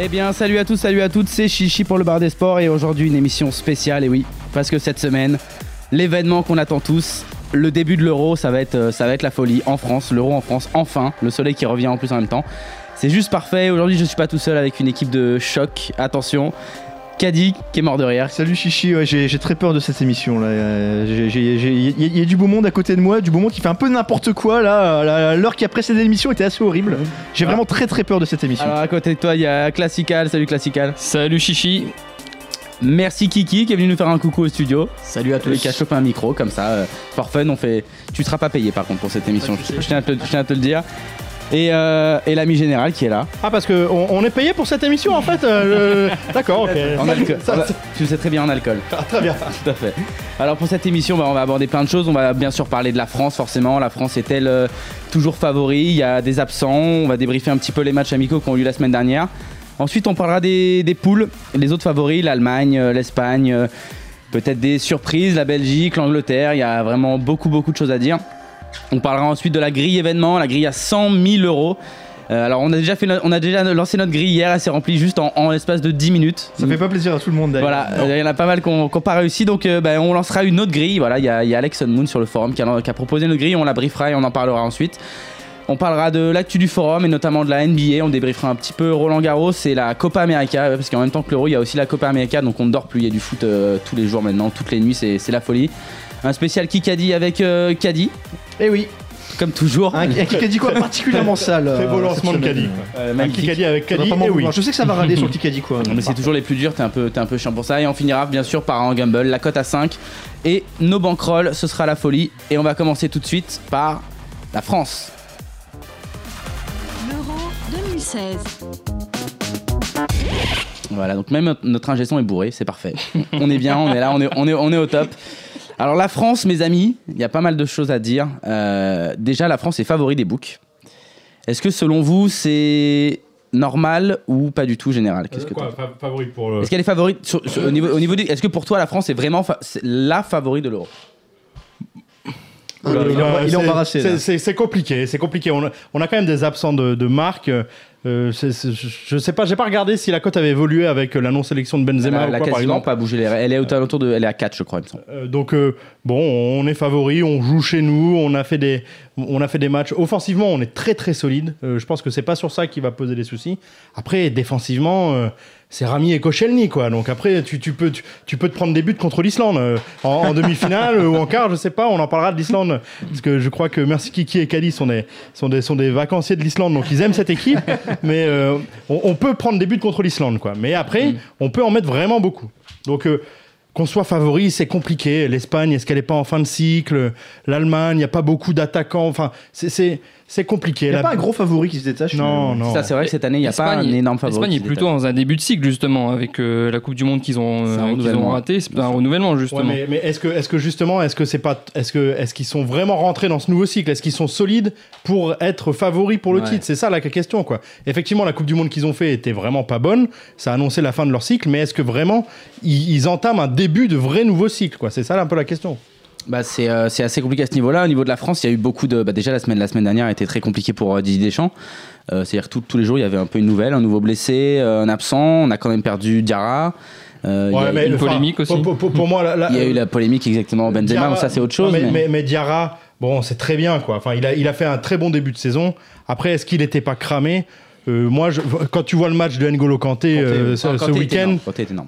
Eh bien, salut à tous, salut à toutes, c'est Chichi pour le bar des sports et aujourd'hui une émission spéciale, et oui, parce que cette semaine, l'événement qu'on attend tous, le début de l'euro, ça, va être, euh, ça va la folie en France, l'euro en France, enfin, le soleil qui revient en plus en même temps. C'est juste parfait, aujourd'hui je suis pas tout seul avec une équipe de choc, attention, Caddy qui est mort de rire. Salut Chichi, ouais, j'ai j'ai très peur de cette émission là. Euh, Il y, a- il y a du beau monde à côté de moi, du beau monde qui fait un peu n'importe quoi là. La- L'heure qui a précédé l'émission était assez horrible. J'ai vraiment très très peur de cette émission. Alors à côté de toi, il y a Classical, salut Classical. Salut Chichi. Merci Kiki qui est venu nous faire un coucou au studio. Salut à Et qui a chopé un micro comme ça, euh, for fun, on fait. Tu seras pas payé par contre pour cette émission, je, je tiens, à te, je tiens à te le dire. Et, euh, et l'ami général qui est là. Ah parce que on, on est payé pour cette émission en fait. euh, le- D'accord, ok. En alcool. Ça, tu le sais très bien en alcool. ah, très bien. Tout à fait. Alors pour cette émission, bah, on va aborder plein de choses. On va bien sûr parler de la France, forcément. La France est-elle euh, toujours favori? Il y a des absents. On va débriefer un petit peu les matchs amicaux qui ont eu la semaine dernière. Ensuite, on parlera des, des poules, les autres favoris, l'Allemagne, euh, l'Espagne, euh, peut-être des surprises, la Belgique, l'Angleterre. Il y a vraiment beaucoup, beaucoup de choses à dire. On parlera ensuite de la grille événement, la grille à 100 000 euros. Euh, alors on a déjà fait, no- on a déjà lancé notre grille hier, elle s'est remplie juste en, en l'espace de 10 minutes. Ça fait pas plaisir à tout le monde d'ailleurs. Voilà, Non. euh, il y en a pas mal qui n'ont pas réussi, donc euh, bah, on lancera une autre grille. Voilà, il y a, il y a Alex Moon sur le forum qui a, qui a proposé une grille, on la briefera et on en parlera ensuite. On parlera de l'actu du forum et notamment de la NBA. On débriefera un petit peu Roland Garros et la Copa América euh, parce qu'en même temps que l'Euro, il y a aussi la Copa América, donc on ne dort plus. Il y a du foot euh, tous les jours maintenant, toutes les nuits, c'est c'est la folie. Un spécial Kikadi avec euh, Kadi, Eh oui. comme toujours. Un, un Kikadi quoi particulièrement sale. Très beau euh, lancement de. Caddy. Euh, Un. Kikadi avec Caddy, et oui. Je sais que ça va râler sur le Kikadi quoi. Non, mais c'est toujours les plus durs, t'es un, peu, t'es un peu chiant pour ça. Et on finira bien sûr par un gamble, la cote à 5. Et nos bankrolls, ce sera la folie. Et on va commencer tout de suite par la France. L'Euro 2016. Voilà, donc même notre ingé son est bourré, c'est parfait. on est bien, on est là, on est, on est, on est au top. Alors la France, mes amis, il y a pas mal de choses à dire. Euh, déjà, la France est favori des books. Est-ce que selon vous, c'est normal ou pas du tout général? Qu'est-ce que Quoi, t'en- fa- favori pour le. Est-ce qu'elle est favorite sur- sur- au niveau, au niveau du- Est-ce que pour toi, la France est vraiment fa- la favori de l'euro? Il est Euh, embarrassé, c'est- compliqué, c'est compliqué. On a, on a quand même des absents de, de marque. Euh, c'est- c'est- je sais pas, j'ai pas regardé si la cote avait évolué avec la non-sélection de Benzema Elle ou a quoi, par quasiment exemple. pas bougé les Elle est aux alentours de. Elle est à 4, je crois, il me semble. Euh, donc euh, bon, on est favori, on joue chez nous, on a fait des, on a fait des matchs. Offensivement, on est très très solide. Euh, je pense que c'est pas sur ça qui va poser des soucis. Après, défensivement, euh, c'est Rami et Koscielny quoi. Donc après, tu, tu peux tu, tu peux te prendre des buts contre l'Islande euh, en, en demi-finale ou en quart, je sais pas. On en parlera de l'Islande parce que je crois que Merci Kiki et Kali sont des sont des sont des vacanciers de l'Islande, donc ils aiment cette équipe. Mais euh, on, on peut prendre des buts contre l'Islande quoi. Mais après, on peut en mettre vraiment beaucoup. Donc euh, qu'on soit favori, c'est compliqué. L'Espagne, est-ce qu'elle n'est pas en fin de cycle? L'Allemagne, il n'y a pas beaucoup d'attaquants. Enfin, c'est- c'est compliqué. Il n'y a La- pas un gros favori qui se détache. Non, non. Ça, c'est vrai que cette année, il n'y a pas un énorme favori. L'Espagne est plutôt dans un début de cycle justement avec euh, la Coupe du Monde qu'ils ont, euh, qu'ils renouvellement. ont raté. C'est un renouvellement Ouais, justement. mais, mais est-ce que, est-ce que justement, est-ce que c'est pas, est-ce que, est-ce qu'ils sont vraiment rentrés dans ce nouveau cycle? Est-ce qu'ils sont solides pour être favoris pour le Ouais. titre? C'est ça la question, quoi. Effectivement, la Coupe du Monde qu'ils ont fait était vraiment pas bonne. Ça a annoncé la fin de leur cycle, mais est-ce que vraiment ils, ils entament un début de vrai nouveau cycle, quoi? C'est ça un peu la question. Bah, c'est euh, c'est assez compliqué à ce niveau-là. Au niveau de la France, il y a eu beaucoup de. Bah, déjà, la semaine, la semaine dernière a été très compliquée pour euh, Didier Deschamps. Euh, C'est-à-dire que tous les jours, il y avait un peu une nouvelle, un nouveau blessé, un absent. On a quand même perdu Diarra. Euh, il y a- mais une enfin, polémique aussi. Pour, pour- pour- pour moi, la- la- il y a eu la polémique exactement Benzema, Diarra- ça c'est autre chose. Mais, mais- mais- mais Diarra, bon, c'est très bien, quoi. Enfin, il a, il a fait un très bon début de saison. Après, est-ce qu'il n'était pas cramé? Euh, Moi, je- quand tu vois le match de N'Golo Kanté, euh, ce, Ah, ce week-end,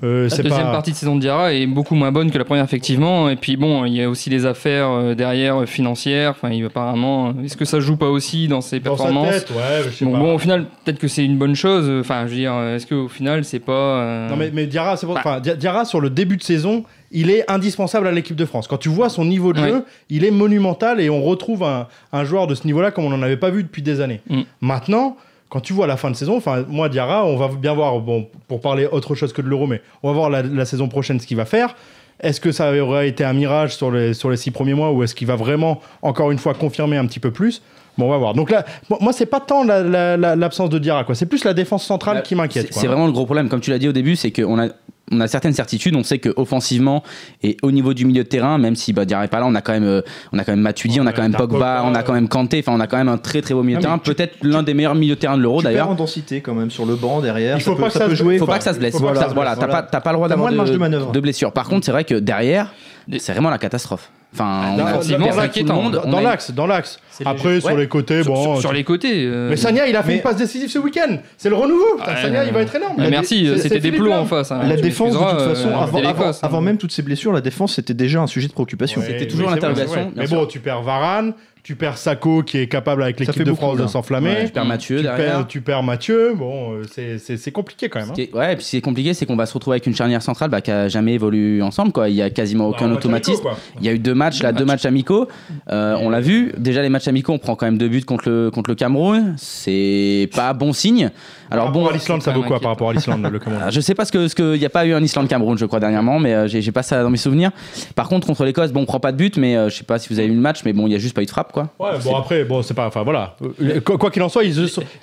euh, La deuxième pas. partie de saison de Diarra est beaucoup moins bonne que la première, effectivement. Et puis bon, il y a aussi les affaires euh, derrière euh, financières. Enfin, il apparemment, est-ce que ça joue pas aussi dans ses Dans sa performances tête, ouais, je sais Donc pas. bon, au final, peut-être que c'est une bonne chose. Enfin, je veux dire, est-ce qu'au final, c'est pas. euh, Non mais, mais Diarra, c'est pour- Bah. enfin, Dia- Diarra sur le début de saison il est indispensable à l'équipe de France. Quand tu vois son niveau de Ouais. jeu, il est monumental et on retrouve un, un joueur de ce niveau-là comme on n'en avait pas vu depuis des années. Mm. Maintenant, quand tu vois la fin de saison, enfin moi Diarra, on va bien voir, bon, pour parler autre chose que de l'euro, mais on va voir la, saison prochaine ce qu'il va faire. Est-ce que ça aurait été un mirage sur les, sur les six premiers mois ou est-ce qu'il va vraiment, encore une fois, confirmer un petit peu plus? Bon, on va voir. Donc là, moi, moi, c'est pas tant la- la- la- l'absence de Diarra, quoi. C'est plus la défense centrale Bah, qui m'inquiète. C'est vraiment le gros problème. Comme tu l'as dit au début, c'est qu'on a, on a certaines certitudes. On sait que offensivement et au niveau du milieu de terrain, même si bah, Diarra est pas là, on a quand même, euh, on a quand même Matuidi, on a quand même Pogba, Pogba, on a quand même Kanté. Enfin, on a quand même un très très beau milieu de terrain. Peut-être l'un des meilleurs milieux de terrain de l'euro d'ailleurs. en densité quand même sur le banc derrière. Il faut pas que ça peut se- jouer. Faut pas que ça se blesse. faut pas que T'as- ça se voilà, blesse, t'as voilà. pas, t'as pas le droit d'avoir moins de marge de de, manœuvre. de blessures. Par contre, c'est vrai que derrière, c'est vraiment la catastrophe. Enfin, on Dans- tout le inquiétant. monde. Dans, dans l'axe, dans l'axe. C'est Après, sur Ouais. les côtés, Sur, bon. sur- les côtés. euh, Mais Sagna, il a fait Mais- une passe décisive ce week-end. C'est le renouveau. Ouais, Sagna, ouais. il va être énorme. Ah, merci, c'est- c'était c'est des Lam. en face. hein. La Tu défense, de toute façon, euh, avant, c'était avant- l'Écosse, hein. avant même toutes ces blessures, la défense c'était déjà un sujet de préoccupation. Ouais, C'était toujours c'est l'interrogation, c'est Mais bon, tu perds Varane, tu perds Sako qui est capable avec l'équipe de France de s'enflammer. Ouais, tu perds Mathieu tu, derrière. perds, tu perds Mathieu. Bon, euh, c'est- c'est c'est compliqué quand même. Ce hein. qui est- ouais, et puis ce qui est compliqué, c'est qu'on va se retrouver avec une charnière centrale bah, qui a jamais évolué ensemble. Quoi. Il y a quasiment aucun Bah, automatisme. quoi. Il y a eu deux matchs, là, deux matchs amicaux. Euh, on l'a vu. Déjà, les matchs amicaux, on prend quand même deux buts contre le, contre le Cameroun. C'est pas bon signe. Alors par bon, rapport à l'Islande, ça vaut quoi par rapport à l'Islande, le Cameroun euh, je sais pas ce que ce que il y a pas eu un Islande Cameroun, je crois dernièrement, mais euh, j'ai pas ça dans mes souvenirs. Par contre, contre l'Écosse, bon, on prend pas de but, mais euh, je sais pas si vous avez vu le match, mais bon, il y a juste pas eu de frappe, quoi. Ouais, bon après, bon, c'est pas. Enfin voilà. Euh, Quoi qu'il en soit, ils,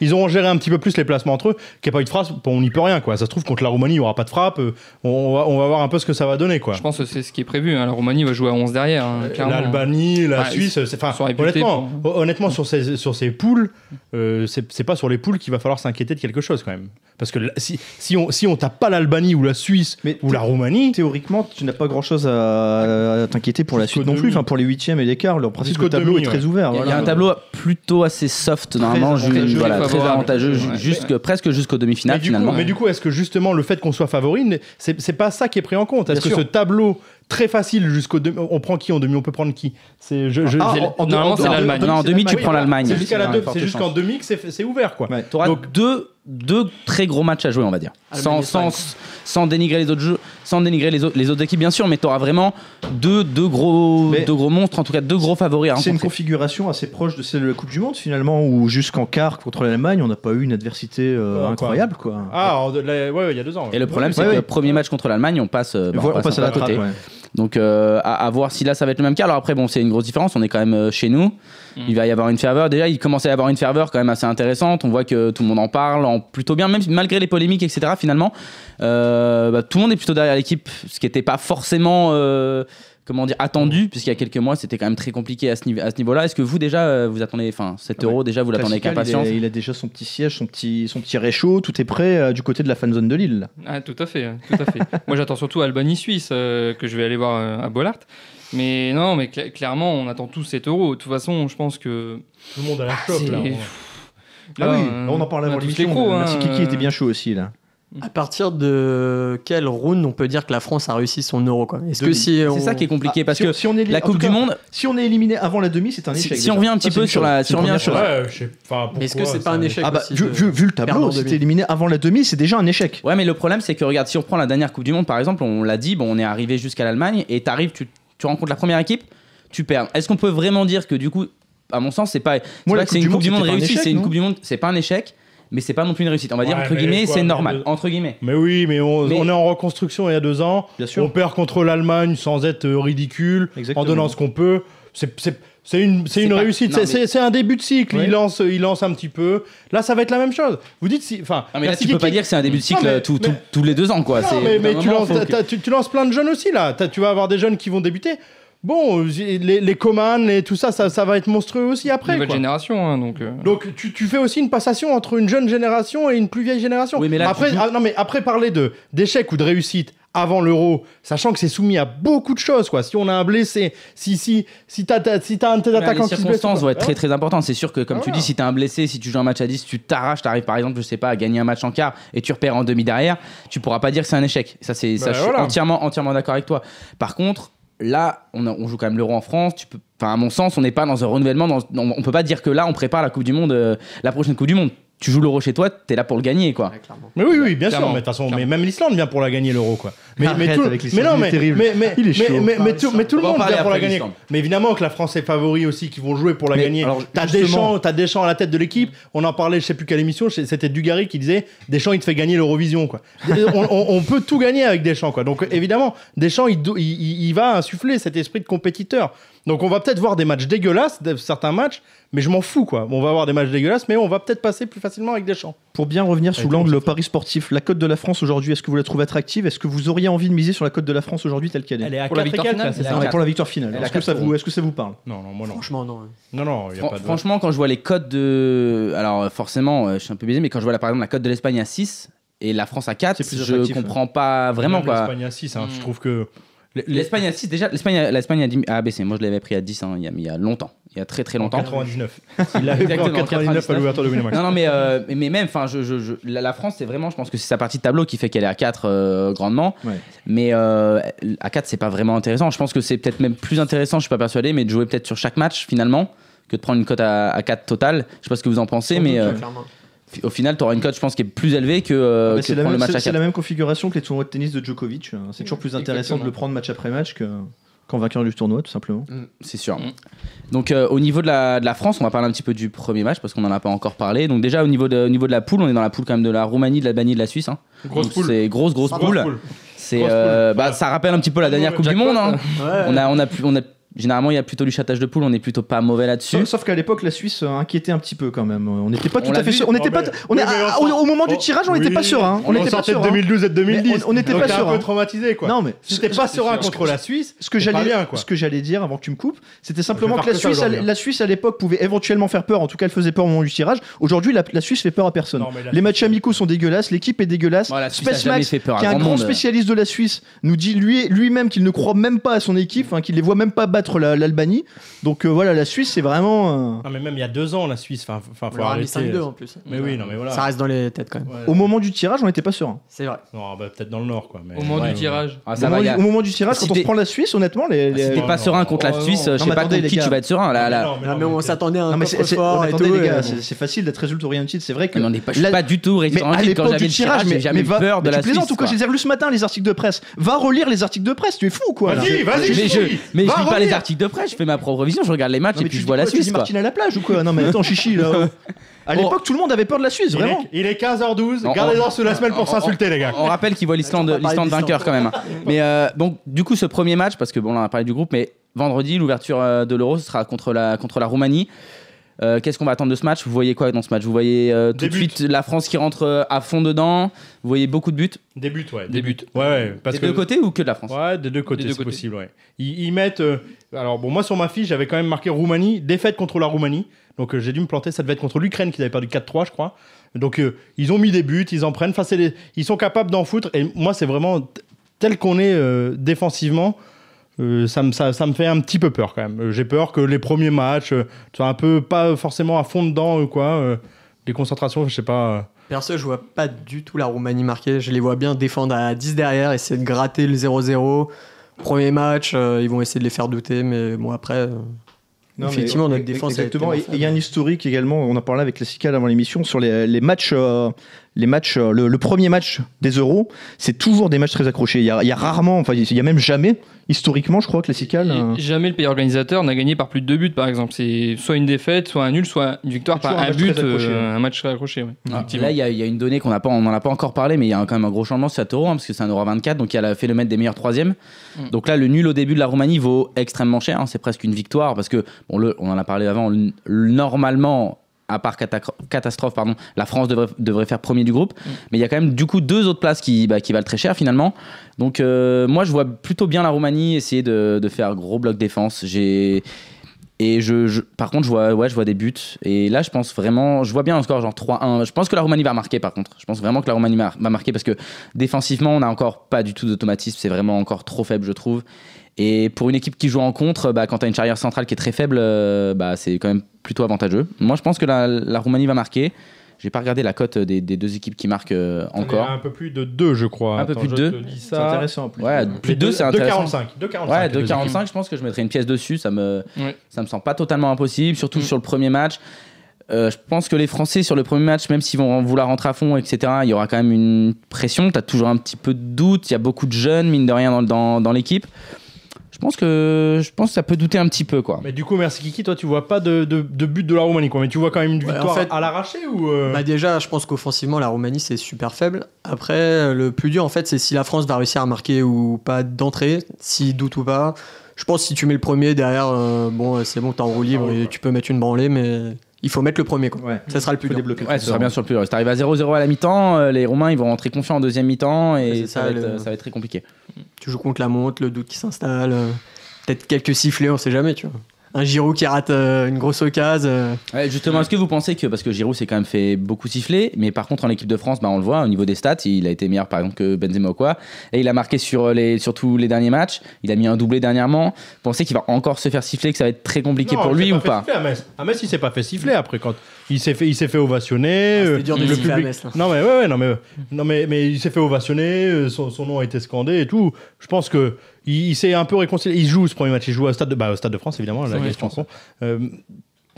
ils auront géré un petit peu plus les placements entre eux. Qu'il n'y ait pas eu de frappe, bon, on n'y peut rien, quoi. Ça se trouve, contre la Roumanie, il n'y aura pas de frappe. On va, on va voir un peu ce que ça va donner, quoi. Je pense que c'est ce qui est prévu. hein. La Roumanie va jouer à 11 derrière. hein. L'Albanie, la Ouais, Suisse, c'est enfin sont réputés honnêtement, honnêtement sur ces sur ces poules, euh, c'est c'est pas sur les poules qu'il va falloir s'inquiéter de quelque chose quand même. Parce que là, si si on si on tape pas l'Albanie ou la Suisse Mais ou la Roumanie, Théoriquement, tu n'as pas grand chose à, à t'inquiéter pour la suite non plus. Enfin, pour les huitièmes et les quarts, le principe Jusqu'au le tableau demi, est très ouais. ouvert. Il y a- voilà. un tableau plutôt assez soft normalement, avantageux, ju- voilà, très avantageux, Ouais. jusque presque jusqu'aux demi-finales mais du, finalement. coup, mais du coup, est-ce que justement le fait qu'on soit favori, n'est- c'est c'est pas ça qui est pris en compte? Est-ce que sûr. ce tableau très facile jusqu'au demi, on prend qui en demi? On peut prendre qui? C'est je, je- Ah, en- Normalement, en- c'est l'Allemagne. Non, en demi, tu prends l'Allemagne. C'est jusqu'en demi que c'est ouvert quoi. Donc- deux, deux très gros matchs à jouer, on va dire. Sans, Allemagne-Espagne. sans, sans dénigrer les autres jeux, sans dénigrer les autres, les autres équipes, bien sûr, mais t'auras vraiment deux, deux, gros, Mais- deux gros monstres, en tout cas deux gros favoris C'est une configuration assez proche de celle de la Coupe du Monde finalement, où jusqu'en quart contre l'Allemagne, on n'a pas eu une adversité euh, incroyable quoi. Ah, la- ouais, ouais, il y a deux ans. ouais. Et le problème, c'est Ouais, que ouais. le premier match contre l'Allemagne, on passe, euh, bah, Voilà, on passe à la trappe. Donc euh, à, à voir si là ça va être le même cas. Alors après bon c'est une grosse différence, on est quand même euh, chez nous. Il va y avoir une ferveur. Déjà il commence à y avoir une ferveur quand même assez intéressante. On voit que tout le monde en parle, en plutôt bien, même malgré les polémiques etc. Finalement euh, bah, tout le monde est plutôt derrière l'équipe, ce qui n'était pas forcément euh, comment dire attendu puisqu'il y a quelques mois c'était quand même très compliqué à ce, niveau- à ce niveau-là. Est-ce que vous déjà euh, vous attendez, enfin cet Ah ouais. euro déjà vous l'attendez avec il, impatience il a déjà son petit siège, son petit, son petit réchaud, tout est prêt euh, du côté de la fan zone de Lille. là. Ah, tout à fait, hein, tout à fait. Moi, j'attends surtout Albanie-Suisse, euh, que je vais aller voir euh, à Bollard. Mais non, mais cla- clairement, on attend tous cet euro. De toute façon, je pense que. Tout le monde a la c'est- chope là. Ah oui, euh, on en parlait on avant l'émission. hein, Kiki euh, était bien chaud aussi là. À partir de quel round on peut dire que la France a réussi son euro quoi? Est-ce que Demi. si on... C'est ça qui est compliqué Ah, parce si que si on est la Coupe du Monde, Si on est éliminé avant la demi, c'est un Si- échec. si déjà. on revient un petit c'est peu sur la- si sur Ouais. Est-ce que c'est pas un échec Ah bah, aussi vu, de vu- vu le tableau, si t'es éliminé avant la demi, c'est déjà un échec. Ouais, mais le problème, c'est que regarde, si on prend la dernière Coupe du Monde, par exemple, on l'a dit, bon, on est arrivé jusqu'à l'Allemagne et t'arrives, tu, tu rencontres la première équipe, tu perds. Est-ce qu'on peut vraiment dire que du coup, à mon sens, c'est pas, c'est une du Coupe du Monde, réussie, c'est une Coupe du Monde, c'est pas un échec, mais c'est pas non plus une réussite. On va dire entre guillemets, c'est normal, entre guillemets. Mais oui, mais on, Mais- on est en reconstruction il y a deux ans. Bien sûr. On perd contre l'Allemagne sans être euh, ridicule, Exactement. en donnant ce qu'on peut. C'est- une, pas- réussite, c'est mais- un début de cycle. Ouais. Il, lance, il lance un petit peu. Là, ça va être la même chose. Vous dites si. Enfin, mais là, tu peux pas dire que c'est un début de cycle Non, mais- tout- mais- tout- tous les deux ans, quoi. Non, mais, tu, lances, faut que- t'as- tu, tu lances plein de jeunes aussi, là. Tu vas avoir des jeunes qui vont débuter. Bon, les, les Coman, les, tout ça, ça, ça va être monstrueux aussi après. Nouvelle quoi. génération, hein, donc. euh, Donc tu, tu fais aussi une passation entre une jeune génération et une plus vieille génération. Oui, mais là, après, tu ah, non, mais après parler de d'échec ou de réussite avant l'euro, sachant que c'est soumis à beaucoup de choses, quoi. Si on a un blessé, si si si t'as t'as- si t'as un attaquants les qui se blesse, vont être très très importantes. C'est sûr que, comme Ah, tu voilà. dis, si t'es un blessé, si tu joues un match à 10, tu t'arraches, t'arrives par exemple, je sais pas, à gagner un match en quart et tu repères en demi derrière, tu pourras pas dire que c'est un échec. Ça, c'est, ça, Bah, je suis entièrement, entièrement d'accord avec toi. Par contre, là, on, joue quand même l'Euro en France. Tu peux, à mon sens, on n'est pas dans un renouvellement. On, on peut pas dire que là, on prépare la Coupe du Monde, euh, la prochaine Coupe du Monde. Tu joues l'euro chez toi, t'es là pour le gagner, quoi. Ouais. Mais oui, oui, bien sûr. Mais de toute façon, mais même l'Islande vient pour la gagner l'euro, quoi. Mais, tout, avec mais non, mais, terrible. mais, mais, Il est chaud. mais, mais, mais tout, mais tout le monde vient pour la gagner. Mais évidemment que la France est favori aussi, qui vont jouer pour la Mais gagner. T'as Deschamps, t'as Deschamps à la tête de l'équipe. On en parlait, je sais plus quelle émission. C'était Dugarry qui disait Deschamps, il te fait gagner l'Eurovision, quoi. on, on- on peut tout gagner avec Deschamps, quoi. Donc évidemment, Deschamps, il, do- il, il- il va insuffler cet esprit de compétiteur. Donc on va peut-être voir des matchs dégueulasses, certains matchs, mais je m'en fous, quoi. On va avoir des matchs dégueulasses, mais on va peut-être passer plus facilement avec Deschamps. Pour bien revenir sous l'angle Paris sportif, la cote de la France aujourd'hui, est-ce que vous la trouvez attractive? Est-ce que vous auriez envie de miser sur la cote de la France aujourd'hui telle qu'elle est? Elle est à Pour la 4 et victoire 4, finale, là, c'est elle ça? est à Non, mais quatre. pour la victoire finale. Est-ce que, ça vous, euros. est-ce que ça vous parle? Non, non, moi non. Franchement, non. Non, non, il y a Fran- pas de. Franchement, quand je vois les codes de. Alors, forcément, euh, je suis un peu biaisé, mais quand je vois là, par exemple la cote de l'Espagne à 6 et la France à 4, C'est plus je comprends pas vraiment, quoi. L'Espagne à 6, hein, je Mm. trouve que. Les- les- L'Espagne à 6, déjà, l'Espagne a- l'Espagne a, dit- a baissé. Moi, je l'avais pris à 10 hein, il, y a, il y a longtemps. Il y a très très En longtemps. 99. Il l'avait pris en Exactement, 99 à l'ouverture de Winamax. Non, non, mais, euh, mais- même, enfin, je, je- je- la, la France, c'est vraiment, je pense que c'est sa partie de tableau qui fait qu'elle est à 4 euh, grandement. Ouais. Mais euh, à 4, c'est pas vraiment intéressant. Je pense que c'est peut-être même plus intéressant, je suis pas persuadé, mais de jouer peut-être sur chaque match finalement que de prendre une cote à, à 4 total. Je sais pas ce que vous en pensez, Sans mais doute, euh, au final, tu auras une cote, je pense, qui est plus élevée que, euh, Ah bah, que le même- match à c'est 4. la même configuration que les tournois de tennis de Djokovic. hein. C'est toujours plus intéressant Exactement. de le prendre match après match que- qu'en vainqueur du tournoi, tout simplement. C'est sûr. Mm. Donc euh, au niveau de la, de la France, on va parler un petit peu du premier match parce qu'on n'en a pas encore parlé. Donc déjà au niveau de, au niveau de la poule, on est dans la poule quand même de la Roumanie, de l'Albanie, de la Suisse. hein. Grosse Donc, poule. C'est grosse grosse Grosse poule. poule. C'est euh, bah, ça rappelle un petit peu la dernière Coupe du Monde. hein. Ouais. On a on a pu- on a généralement il y a plutôt du châtage de poule, on est plutôt pas mauvais là-dessus. Sauf, sauf qu'à l'époque, la Suisse euh, inquiétait un petit peu quand même. On n'était pas tout à fait sûr. On n'était Oh, pas. On est, on au, moment du Oh, tirage, on n'était oui, pas serein. On n'était pas serein. 2012 et de 2010. Mais on- n'était pas t'es un serein. peu traumatisé, quoi. Non, mais t'es pas serein contre la Suisse, Ce que j'allais, bien, quoi. ce que j'allais dire avant que tu me coupes, c'était simplement que la Suisse, hein. la Suisse à l'époque pouvait éventuellement faire peur. En tout cas, elle faisait peur au moment du tirage. Aujourd'hui, la, Suisse fait peur à personne. Les matchs amicaux sont dégueulasses, l'équipe est dégueulasse. Space Max, fait peur à qui est un grand spécialiste de la Suisse, nous dit lui, lui-même qu'il ne croit même pas à son équipe, hein, qu'il les voit même pas battre la- l'Albanie. Donc euh, voilà, la Suisse, c'est vraiment. euh, Non, mais même il y a deux ans, la Suisse, enfin, enfin On faut leur a mis arrêter. 5-2 en plus. Mais oui, non, mais voilà. Ça reste dans les têtes quand même. Ouais. Au moment du tirage, on n'était pas serein. C'est vrai. Non, bah, peut-être dans le Nord, quoi. mais- Au moment Ouais, du ouais. tirage. Ah, Au ça moment, va, du, y a- au moment du tirage, Si quand on t'es- prend la Suisse, honnêtement, les. les- Si t'es non, pas non. serein contre la non. Suisse, Non, je mais sais pas attendez, contre les qui gars. tu vas être serein. Là, là. Non, Ah, mais on s'attendait à un Non, mais c'est- c'est- fort et attendez, les gars, c'est c'est facile d'être résultat oriented. C'est vrai que. Mais on n'est pas, je suis La- pas du tout Mais à quand l'époque j'avais du le tirage, j'ai mais, jamais mais eu va, peur de mais la tu plaisantes Suisse. ou quoi quoi. Je les ai relus ce matin les articles de presse. Va relire les articles de presse, tu es fou quoi. là. Vas-y, vas-y, Mais je, mais je Va lis pas. Les articles de presse, je fais ma propre vision, je regarde les matchs Non, et puis je vois la quoi, tu Suisse. dis quoi. Martine à la plage ou quoi? Non mais attends chichi là. À Bon. l'époque tout le monde avait peur de la Suisse Il vraiment. est, il est 15h12, On- gardez-en sous la semaine pour on- s'insulter, les gars. On rappelle qu'il voit l'Islande vainqueur quand même. Mais euh, donc du coup ce premier match, parce que bon là on a parlé du groupe, mais vendredi l'ouverture euh, de l'Euro ce sera contre la contre la Roumanie. Euh, Qu'est-ce qu'on va attendre de ce match? Vous voyez quoi dans ce match? Vous voyez euh, tout de suite la France qui rentre euh, à fond dedans. Vous voyez beaucoup de buts. Des buts, ouais. Des buts. Ouais, ouais. Parce Des que deux côtés ou que de la France? Ouais, des deux côtés, c'est possible, ouais. Ils, ils mettent. euh, alors, bon, moi, sur ma fiche, j'avais quand même marqué Roumanie, défaite contre la Roumanie. Donc, j'ai dû me planter. Ça devait être contre l'Ukraine qu'ils avaient perdu 4-3, je crois. Donc, ils ont mis des buts, ils en prennent. Enfin, c'est des- ils sont capables d'en foutre. Et moi, c'est vraiment tel qu'on est défensivement. Euh, ça, me, ça, ça me fait un petit peu peur quand même. Euh, J'ai peur que les premiers matchs euh, soient un peu pas forcément à fond dedans, euh, quoi. euh, les concentrations, je sais pas. Perso, je vois pas du tout la Roumanie marquer. Je les vois bien défendre à 10 derrière, essayer de gratter le 0-0. Premier match, euh, ils vont essayer de les faire douter, mais bon, après. euh, Non, mais- Effectivement, notre défense a été Exactement. Il y a un historique également. On en parlait avec Classical avant l'émission sur les, les matchs. euh, les matchs, euh, le, le premier match des Euros, c'est toujours des matchs très accrochés. Il y a, il y a rarement, enfin, il y a même jamais, historiquement, je crois, Classical. euh, Jamais le pays organisateur n'a gagné par plus de deux buts, par exemple. C'est soit une défaite, soit un nul, soit une victoire par un but, accroché, euh, ouais. un match très accroché. ouais. Ah. Là, il y, a- il y a une donnée qu'on n'a pas, on n'en a pas encore parlé, mais il y a quand même un gros changement sur cet euro, hein, parce que c'est un euro à 24, donc il y a le phénomène des meilleurs troisièmes. Mm. Donc là, le nul au début de la Roumanie vaut extrêmement cher, hein, c'est presque une victoire, parce que, bon, le, on en a parlé avant, le- normalement, à part cata- catastrophe, pardon, la France devrait, devrait faire premier du groupe, Mm. mais il y a quand même du coup deux autres places qui, bah, qui valent très cher finalement. Donc euh, moi, je vois plutôt bien la Roumanie essayer de, de faire gros bloc défense. J'ai et je, je- par contre, je vois, ouais, je vois des buts. Et là, je pense vraiment, je vois bien un score genre 3-1. Je pense que la Roumanie va marquer, par contre. Je pense vraiment que la Roumanie va marquer parce que défensivement, on n'a encore pas du tout d'automatisme. C'est vraiment encore trop faible, je trouve. Et pour une équipe qui joue en contre, bah, quand tu as une charrière centrale qui est très faible, euh, bah, c'est quand même plutôt avantageux. Moi, je pense que la, la Roumanie va marquer. J'ai pas regardé la cote des, des deux équipes qui marquent euh, encore. Un peu plus de 2, je crois. Un peu Attends, plus de je deux. te dis C'est ça. intéressant plus. Ouais, plus de deux, c'est intéressant. 2,45. 2,45. Ouais, les deux 2,45, je pense que je mettrais une pièce dessus. Ça me, Ouais. ça me semble pas totalement impossible, surtout Mm. sur le premier match. Euh, je pense que les Français sur le premier match, même s'ils vont vouloir rentrer à fond, etc., il y aura quand même une pression. Tu as toujours un petit peu de doute. Il y a beaucoup de jeunes, mine de rien, dans, dans, dans l'équipe. Je pense que je pense que ça peut douter un petit peu, quoi. Mais du coup, merci Kiki, toi tu vois pas de, de, de but de la Roumanie, quoi. Mais tu vois quand même une Ouais, victoire en fait- à l'arraché ou. euh, Bah déjà, je pense qu'offensivement, la Roumanie, c'est super faible. Après, le plus dur, en fait, c'est si la France va réussir à marquer ou pas d'entrée, s'il doute ou pas. Je pense que si tu mets le premier derrière, euh, bon, c'est bon, t'es en roue libre et tu peux mettre une branlée, mais il faut mettre le premier, quoi. Ouais. Ça sera le plus dur. débloquer Ouais, ce sera bien sur le plus dur. Si t'arrives à 0-0 à la mi-temps, euh, les Roumains ils vont rentrer confiants en deuxième mi-temps et c'est ça, ça, va être, le- ça va être très compliqué. Tu joues contre la montre, le doute qui s'installe, euh, peut-être quelques sifflets, on sait jamais, tu vois. Un Giroud qui rate euh, une grosse occasion. euh, Ouais, justement, est-ce que vous pensez que, parce que Giroud s'est quand même fait beaucoup siffler, mais par contre en équipe de France, bah, on le voit au niveau des stats, il a été meilleur par exemple que Benzema ou quoi, et il a marqué sur, les, sur tous les derniers matchs, il a mis un doublé dernièrement. Vous pensez qu'il va encore se faire siffler, que ça va être très compliqué non, pour lui s'est ou pas siffler à Metz. À Metz, il s'est pas fait siffler après quand il s'est fait, il s'est fait ovationner. Ah, c'était euh, dur de le siffler à public- Metz, là. Non mais ouais, ouais, non mais non mais mais il s'est fait ovationner. euh, Son, son nom a été scandé et tout. Je pense que il, il s'est un peu réconcilié. Il joue ce premier match. Il joue au stade de, bah, au stade de France évidemment. La. Euh,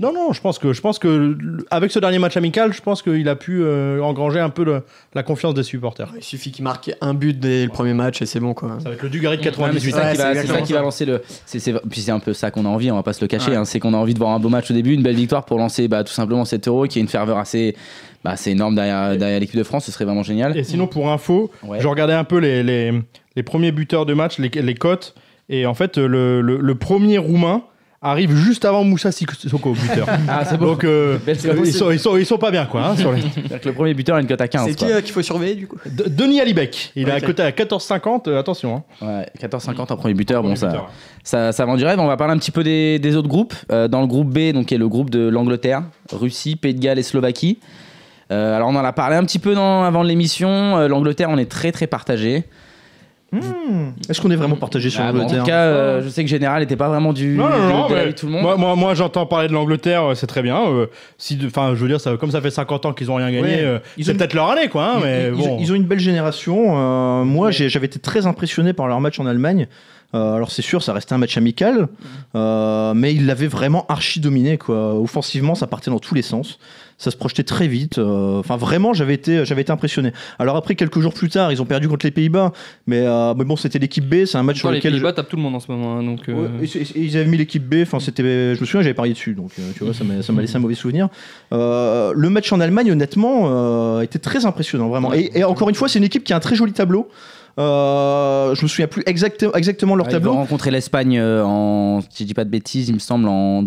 non, non, je pense que, je pense que avec ce dernier match amical, je pense qu'il a pu euh, engranger un peu le- la confiance des supporters. Il suffit qu'il marque un but dès le premier match et c'est bon, quoi. Ça va être le Dugarry de Ouais, mais c'est 98. ça, Ouais, qui, va, c'est c'est ça qui va lancer le. c'est- c'est- puis c'est un peu ça qu'on a envie, on va pas se le cacher. Ouais. hein, c'est qu'on a envie de voir un beau match au début, une belle victoire pour lancer bah, tout simplement cet euro qui a une ferveur assez, bah, assez énorme derrière, derrière l'équipe de France. Ce serait vraiment génial. Et sinon, pour info, Ouais. je regardais un peu les, les, les premiers buteurs de match, les, les cotes. Et en fait, le, le, le premier roumain arrive juste avant Moussa Sissoko, buteur. Ah, c'est beau. Donc, euh, ils, sont, ils, sont, ils sont pas bien, quoi. hein, sur les- C'est-à-dire que le premier buteur a une cote à 15. C'est qui euh, qu'il faut surveiller, du coup De- Denis Alibek, il a Ok. coté à 14,50. euh, attention. hein. Ouais, 14-50 en premier buteur, bon Premier ça, buteur. ça, ça vend du rêve. On va parler un petit peu des, des autres groupes. Euh, dans le groupe B, donc qui est le groupe de l'Angleterre, Russie, Pays de Galles et Slovaquie. Euh, alors on en a parlé un petit peu dans, avant l'émission. Euh, L'Angleterre, on est très très partagé. Hmm. Est-ce qu'on est vraiment partagé sur Ah, bon, en l'Angleterre tout cas, euh, je sais que Général n'était pas vraiment du Non, non, non, de, mais l'avis de tout le monde. Moi, moi, moi, j'entends parler de l'Angleterre, euh, c'est très bien. euh, si, enfin, je veux dire, ça, comme ça fait 50 ans qu'ils ont rien gagné, Ouais. euh, Ils c'est ont- peut-être leur année, quoi. hein, Ils- mais ils, bon. ils ont une belle génération. Euh, moi, j'avais été très impressionné par leur match en Allemagne. Euh, alors c'est sûr, ça restait un match amical, euh, mais ils l'avaient vraiment archi dominé. Quoi. Offensivement, ça partait dans tous les sens. Ça se projetait très vite. euh, Enfin, vraiment, j'avais été, j'avais été impressionné. Alors après, quelques jours plus tard, ils ont perdu contre les Pays-Bas, mais, euh, mais bon, c'était l'équipe B. C'est un match sur les lequel Pays-Bas tapent tout le monde en ce moment. hein, donc, euh, Ouais, et c'est- et ils avaient mis l'équipe B, enfin c'était, je me souviens, j'avais parié dessus, donc euh, tu vois, ça m'a, ça m'a laissé un mauvais souvenir. Euh, le match en Allemagne, honnêtement, euh, était très impressionnant, vraiment. Et, et encore une fois, c'est une équipe qui a un très joli tableau. Euh, je me souviens plus exact- exactement leur Ouais, ils vont tableau. rencontrer l'Espagne en, si je dis pas de bêtises, il me semble en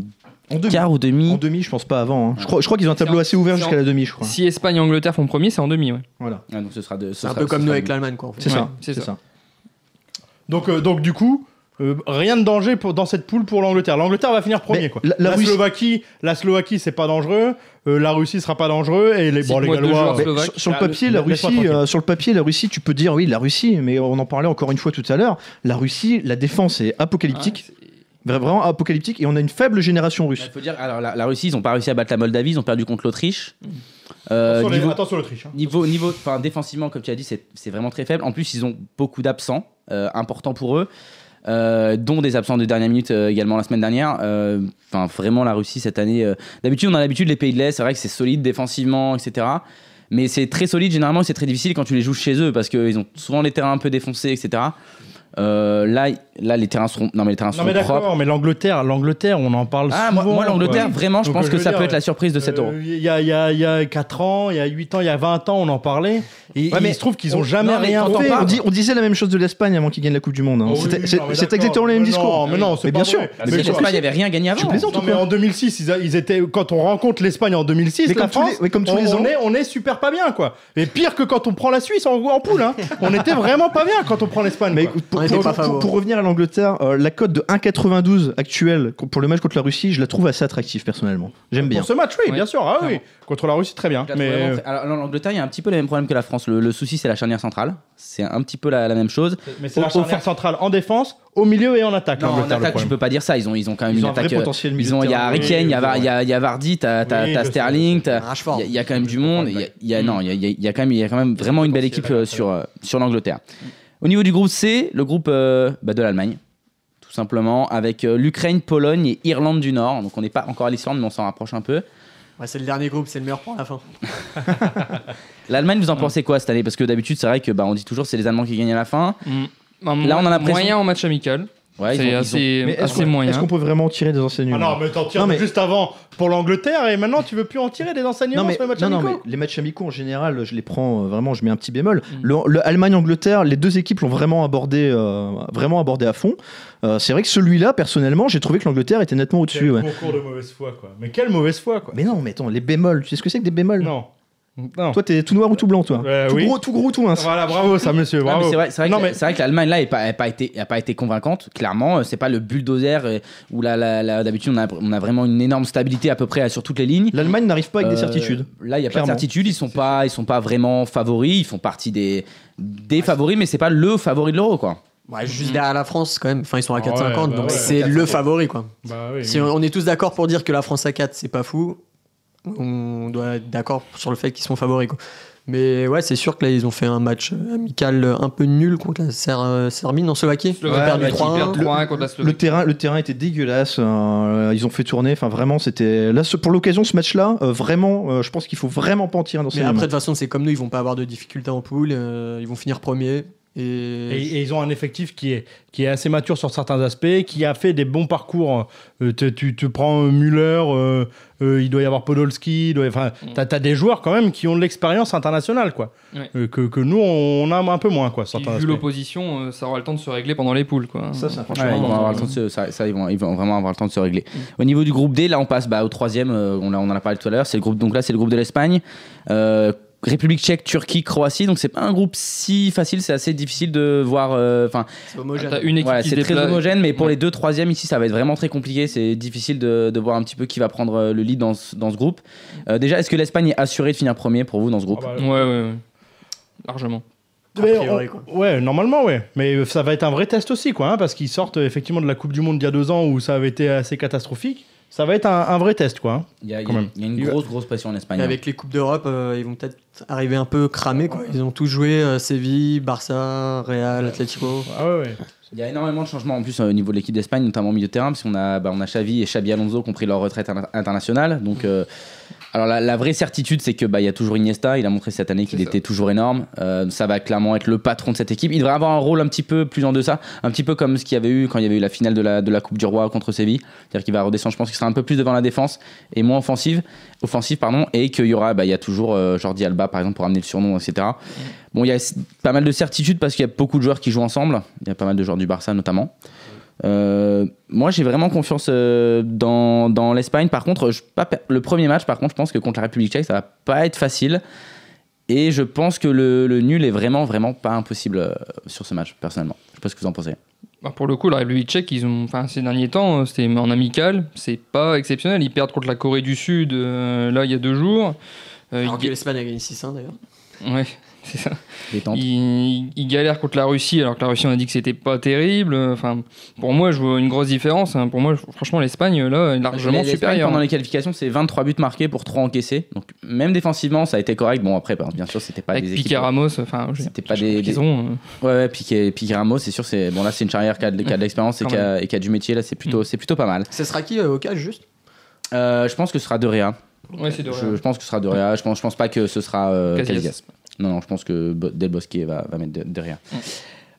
En demi. quart ou demi. En demi, je pense pas avant. hein. Je, crois, je crois qu'ils ont un tableau assez ouvert jusqu'à la demi, je crois. Si Espagne et Angleterre font premier, c'est en demi. Ouais. Voilà, Ah, donc ce sera de- ce C'est un sera- peu ce comme nous avec de- l'Allemagne, quoi. en fait. c'est Ouais, ça. c'est C'est ça. ça. Donc, euh, donc du coup, euh, rien de danger pour, dans cette poule pour l'Angleterre. L'Angleterre va finir premier. Mais Quoi. la- La, la Russie- Slovaquie, la Slovaquie, c'est pas dangereux. Euh, la Russie sera pas dangereux. Et les, bon, les Cite-moi deux Gallois. joueurs. Sur, sur le Ah, papier, la laisse-moi Russie, tranquille. euh, sur le papier, la Russie, tu peux dire oui, la Russie, mais on en parlait encore une fois tout à l'heure. La Russie, la défense est apocalyptique, Vra- vraiment apocalyptique, et on a une faible génération Il russe. faut dire, alors la, la Russie, ils ont pas réussi à battre la Moldavie, ils ont perdu contre l'Autriche. Euh, attention, les- niveau, attention l'Autriche. hein. niveau, niveau, enfin défensivement, comme tu as dit, c'est c'est vraiment très faible. En plus, ils ont beaucoup d'absents, euh, importants pour eux, euh, dont des absents de dernière minute euh, également la semaine dernière. Euh, Enfin, vraiment, la Russie cette année. euh, D'habitude, on a l'habitude les pays de l'Est, c'est vrai que c'est solide défensivement, etc. Mais c'est très solide, généralement, c'est très difficile quand tu les joues chez eux parce qu'ils ont souvent les terrains un peu défoncés, etc. Euh, là, là, les terrains seront, non mais les terrains Non seront mais propres. d'accord, mais l'Angleterre, l'Angleterre, on en parle Ah, souvent. moi, moi, l'Angleterre, vraiment, je Donc, pense euh, que je ça peut être la surprise de cet euro. Euh, Il y, a, il y, a, il y a 4 ans, il y a 8 ans, il y a 20 ans, on en parlait. Et Ouais, mais il se trouve qu'ils ont on- jamais non, rien fait. On, dit- on disait la même chose de l'Espagne avant qu'ils gagnent la Coupe du Monde. hein. Oh, oui, c'est exactement le même discours. Non, mais non, c'est Mais bien sûr. vrai. Mais, Mais l'Espagne quoi avait rien gagné avant. Mais en 2006, ils, a- ils étaient quand on rencontre l'Espagne en 2006, Mais la France, comme tous on, les on ans. est on est super pas bien quoi. Et pire que quand on prend la Suisse en, en poule hein. On était vraiment pas bien quand on prend l'Espagne. Pour, On était pour- pas pour- favoris. pour revenir à l'Angleterre, euh, la cote de 1,92 actuelle pour le match contre la Russie, je la trouve assez attractive personnellement. J'aime bien. Pour ce match, oui, Ouais. bien sûr. Ah oui, contre la Russie, très bien. Mais Alors, l'Angleterre, il y a un petit peu le même problème que la France. Le, le souci, c'est la charnière centrale. C'est un petit peu la, la même chose. mais c'est la charnière fond- centrale en défense, au milieu et en attaque. Non, en attaque, tu peux pas dire ça. Ils ont, ils ont quand même Ils une ont un vrai attaque. euh, potentiel Ils ont, il y a. Harry Kane, il y a, Vardy, t'as Sterling, il y a- quand même du monde. Il y a, non, il y a, quand même, il y a quand même vraiment une belle équipe euh, sur, euh, sur l'Angleterre. Au niveau du groupe C, le groupe euh, bah, de l'Allemagne, tout simplement, avec euh, l'Ukraine, Pologne et Irlande du Nord. Donc on n'est pas encore à l'Islande, mais on s'en rapproche un peu. Ouais, c'est le dernier groupe, c'est le meilleur pour la fin. L'Allemagne, vous en pensez quoi cette année? Parce que d'habitude, c'est vrai que bah, on dit toujours c'est les Allemands qui gagnent à la fin. Mm. Là, on a l'impression- moyen en match amical. Ouais, c'est ont- assez, Mais est-ce assez qu'on moyen. est-ce qu'on peut vraiment tirer des Ah enseignements non, mais t'en tires Non, mais- juste avant pour l'Angleterre et maintenant tu veux plus en tirer des enseignements non mais, sur les matchs non, non, amicaux mais les matchs amicaux en général, je les prends euh, vraiment, je mets un petit bémol. Mm. Le, le Allemagne-Angleterre, les deux équipes l'ont vraiment abordé, euh, vraiment abordé à fond. Euh, c'est vrai que celui-là, personnellement, j'ai trouvé que l'Angleterre était nettement au-dessus. Quel ouais. concours de mauvaise foi, quoi. Mais quelle mauvaise foi, quoi. Mais non, mais attends, les bémols, tu sais ce que c'est que des bémols? Non. Non. Toi, t'es tout noir ou tout blanc, toi Euh, tout, oui. gros, tout gros, tout mince. Voilà, bravo, ça, monsieur. Bravo. c'est vrai, c'est vrai Non, que, mais- c'est vrai que l'Allemagne là n'a pas, été, a pas été convaincante. Clairement, Euh, c'est pas le bulldozer euh, où là, là, là, d'habitude on a, on a vraiment une énorme stabilité à peu près sur toutes les lignes. L'Allemagne n'arrive pas avec des certitudes. Là, il y a pas de Clairement. certitude. Ils sont pas, ils sont pas vraiment favoris. Ils font partie des, des favoris, mais c'est pas le favori de l'Euro, quoi. Ouais, juste derrière la France, quand même. Enfin, ils sont à Ah 4,50, ouais, bah donc ouais. c'est le favori, quoi. Bah oui, Si oui. on est tous d'accord pour dire que la France à 4, c'est pas fou, on doit être d'accord sur le fait qu'ils sont favoris, quoi. Mais ouais, c'est sûr que là, ils ont fait un match amical un peu nul contre la Ser- euh, Serbie en Slovaquie. Ils ont perdu qui 3-1. perd 3-1 contre la Le Slovaquie. terrain, le terrain était dégueulasse. euh, ils ont fait tourner. Enfin, vraiment, c'était là ce- pour l'occasion ce match-là. euh, vraiment, euh, je pense qu'il faut vraiment pas en tirer un Mais enseignement. après, de toute façon, c'est comme nous, ils vont pas avoir de difficultés en poule, euh, ils vont finir premier. Et, Et, et ils ont un effectif qui est, qui est assez mature sur certains aspects, qui a fait des bons parcours. Euh, tu, tu, prends euh, Müller, euh, euh, il doit y avoir Podolski, enfin, t'as as des joueurs quand même qui ont de l'expérience internationale, quoi. Ouais. Euh, que, que nous, on a un peu moins, quoi. Puis, vu l'opposition, euh, ça aura le temps de se régler pendant les poules. Quoi. Ça, c'est Franchement, Ouais, ils vont avoir le temps de se, ça, ça, ils, vont, ils vont vraiment avoir le temps de se régler. Au niveau du groupe D, là on passe bah, au troisième, euh, on, on en a parlé tout à l'heure, c'est le groupe, donc là c'est le groupe de l'Espagne. Euh, République tchèque, Turquie, Croatie, donc c'est pas un groupe si facile, c'est assez difficile de voir. euh, Enfin, c'est homogène. T'as une équipe voilà, qui c'est très déplace- homogène, mais pour Ouais. les deux troisièmes ici, ça va être vraiment très compliqué. C'est difficile de, de voir un petit peu qui va prendre euh, le lead dans ce, dans ce groupe. Euh, déjà, est-ce que l'Espagne est assurée de finir premier pour vous dans ce groupe? Ah bah, Ouais, ouais, ouais. Largement. Priori, on-. Ouais, normalement, ouais. Mais euh, ça va être un vrai test aussi, quoi, hein, parce qu'ils sortent euh, effectivement de la Coupe du Monde d'il y a deux ans où ça avait été assez catastrophique. Ça va être un, un vrai test, quoi. hein. Il y a, il y a- Quand même. il y a une grosse, grosse pression en Espagne. Et hein. avec les Coupes d'Europe, euh, ils vont peut-être arriver un peu cramés. Quoi. Ils ont tous joué euh, Séville, Barça, Real, Atlético. Ah ouais, ouais. Il y a énormément de changements en plus euh, au niveau de l'équipe d'Espagne, notamment au milieu de terrain, parce qu'on a, bah, on a Xavi et Xabi Alonso qui ont pris leur retraite interna- internationale. Donc, euh, alors la, la vraie certitude, c'est que bah, il y a toujours Iniesta. Il a montré cette année qu'il était toujours énorme. Euh, ça va clairement être le patron de cette équipe. Il devrait avoir un rôle un petit peu plus en deçà, un petit peu comme ce qu'il y avait eu quand il y avait eu la finale de la, de la Coupe du Roi contre Séville. C'est-à-dire qu'il va redescendre. Je pense qu'il sera un peu plus devant la défense et moins offensive, offensive pardon, et qu'il y aura, bah, il y a toujours euh, Jordi Alba par exemple pour amener le surnom, etc. Bon, il y a pas mal de certitudes parce qu'il y a beaucoup de joueurs qui jouent ensemble. Il y a pas mal de joueurs du Barça notamment. Euh, moi, j'ai vraiment confiance euh, dans, dans l'Espagne. Par contre, je, pas, per- le premier match, par contre, je pense que contre la République tchèque, ça va pas être facile. Et je pense que le, le nul est vraiment, vraiment pas impossible euh, sur ce match, personnellement. Je sais pas ce que vous en pensez. Bah, pour le coup, la République tchèque, ils ont, enfin, ces derniers temps, c'était en amical, c'est pas exceptionnel. Ils perdent contre la Corée du Sud, euh, là, il y a deux jours. Euh, Alors que l'Espagne a gagné 6-1 d'ailleurs. ouais, c'est ça. Détente. Ils, ils galèrent contre la Russie, alors que la Russie, on a dit que c'était pas terrible. Enfin, pour moi, je vois une grosse différence. hein. Pour moi, franchement, l'Espagne, là, est largement L'Espagne, supérieure. Pendant les qualifications, c'est 23 buts marqués pour 3 encaissés. Donc, même défensivement, ça a été correct. Bon, après, bah, bien sûr, c'était pas Avec des Piqué équipes. Ramos, enfin, je- C'était pas des- des- ont, euh, Ouais, ouais, Piqué, Piqué Ramos, c'est sûr. C'est bon là, c'est une charrière qui a de, qui a de l'expérience et, qui a- et qui a du métier. Là, c'est plutôt, Mm. c'est plutôt pas mal. Ce sera qui euh, au cage juste? Euh, je pense que ce sera De Réa. Ouais, c'est de Je, je pense que ce sera De Réa. Je pense, je pense pas que ce sera euh, Casillas. Casillas. Non, non, je pense que Del Bosque va, va mettre De, De Réa.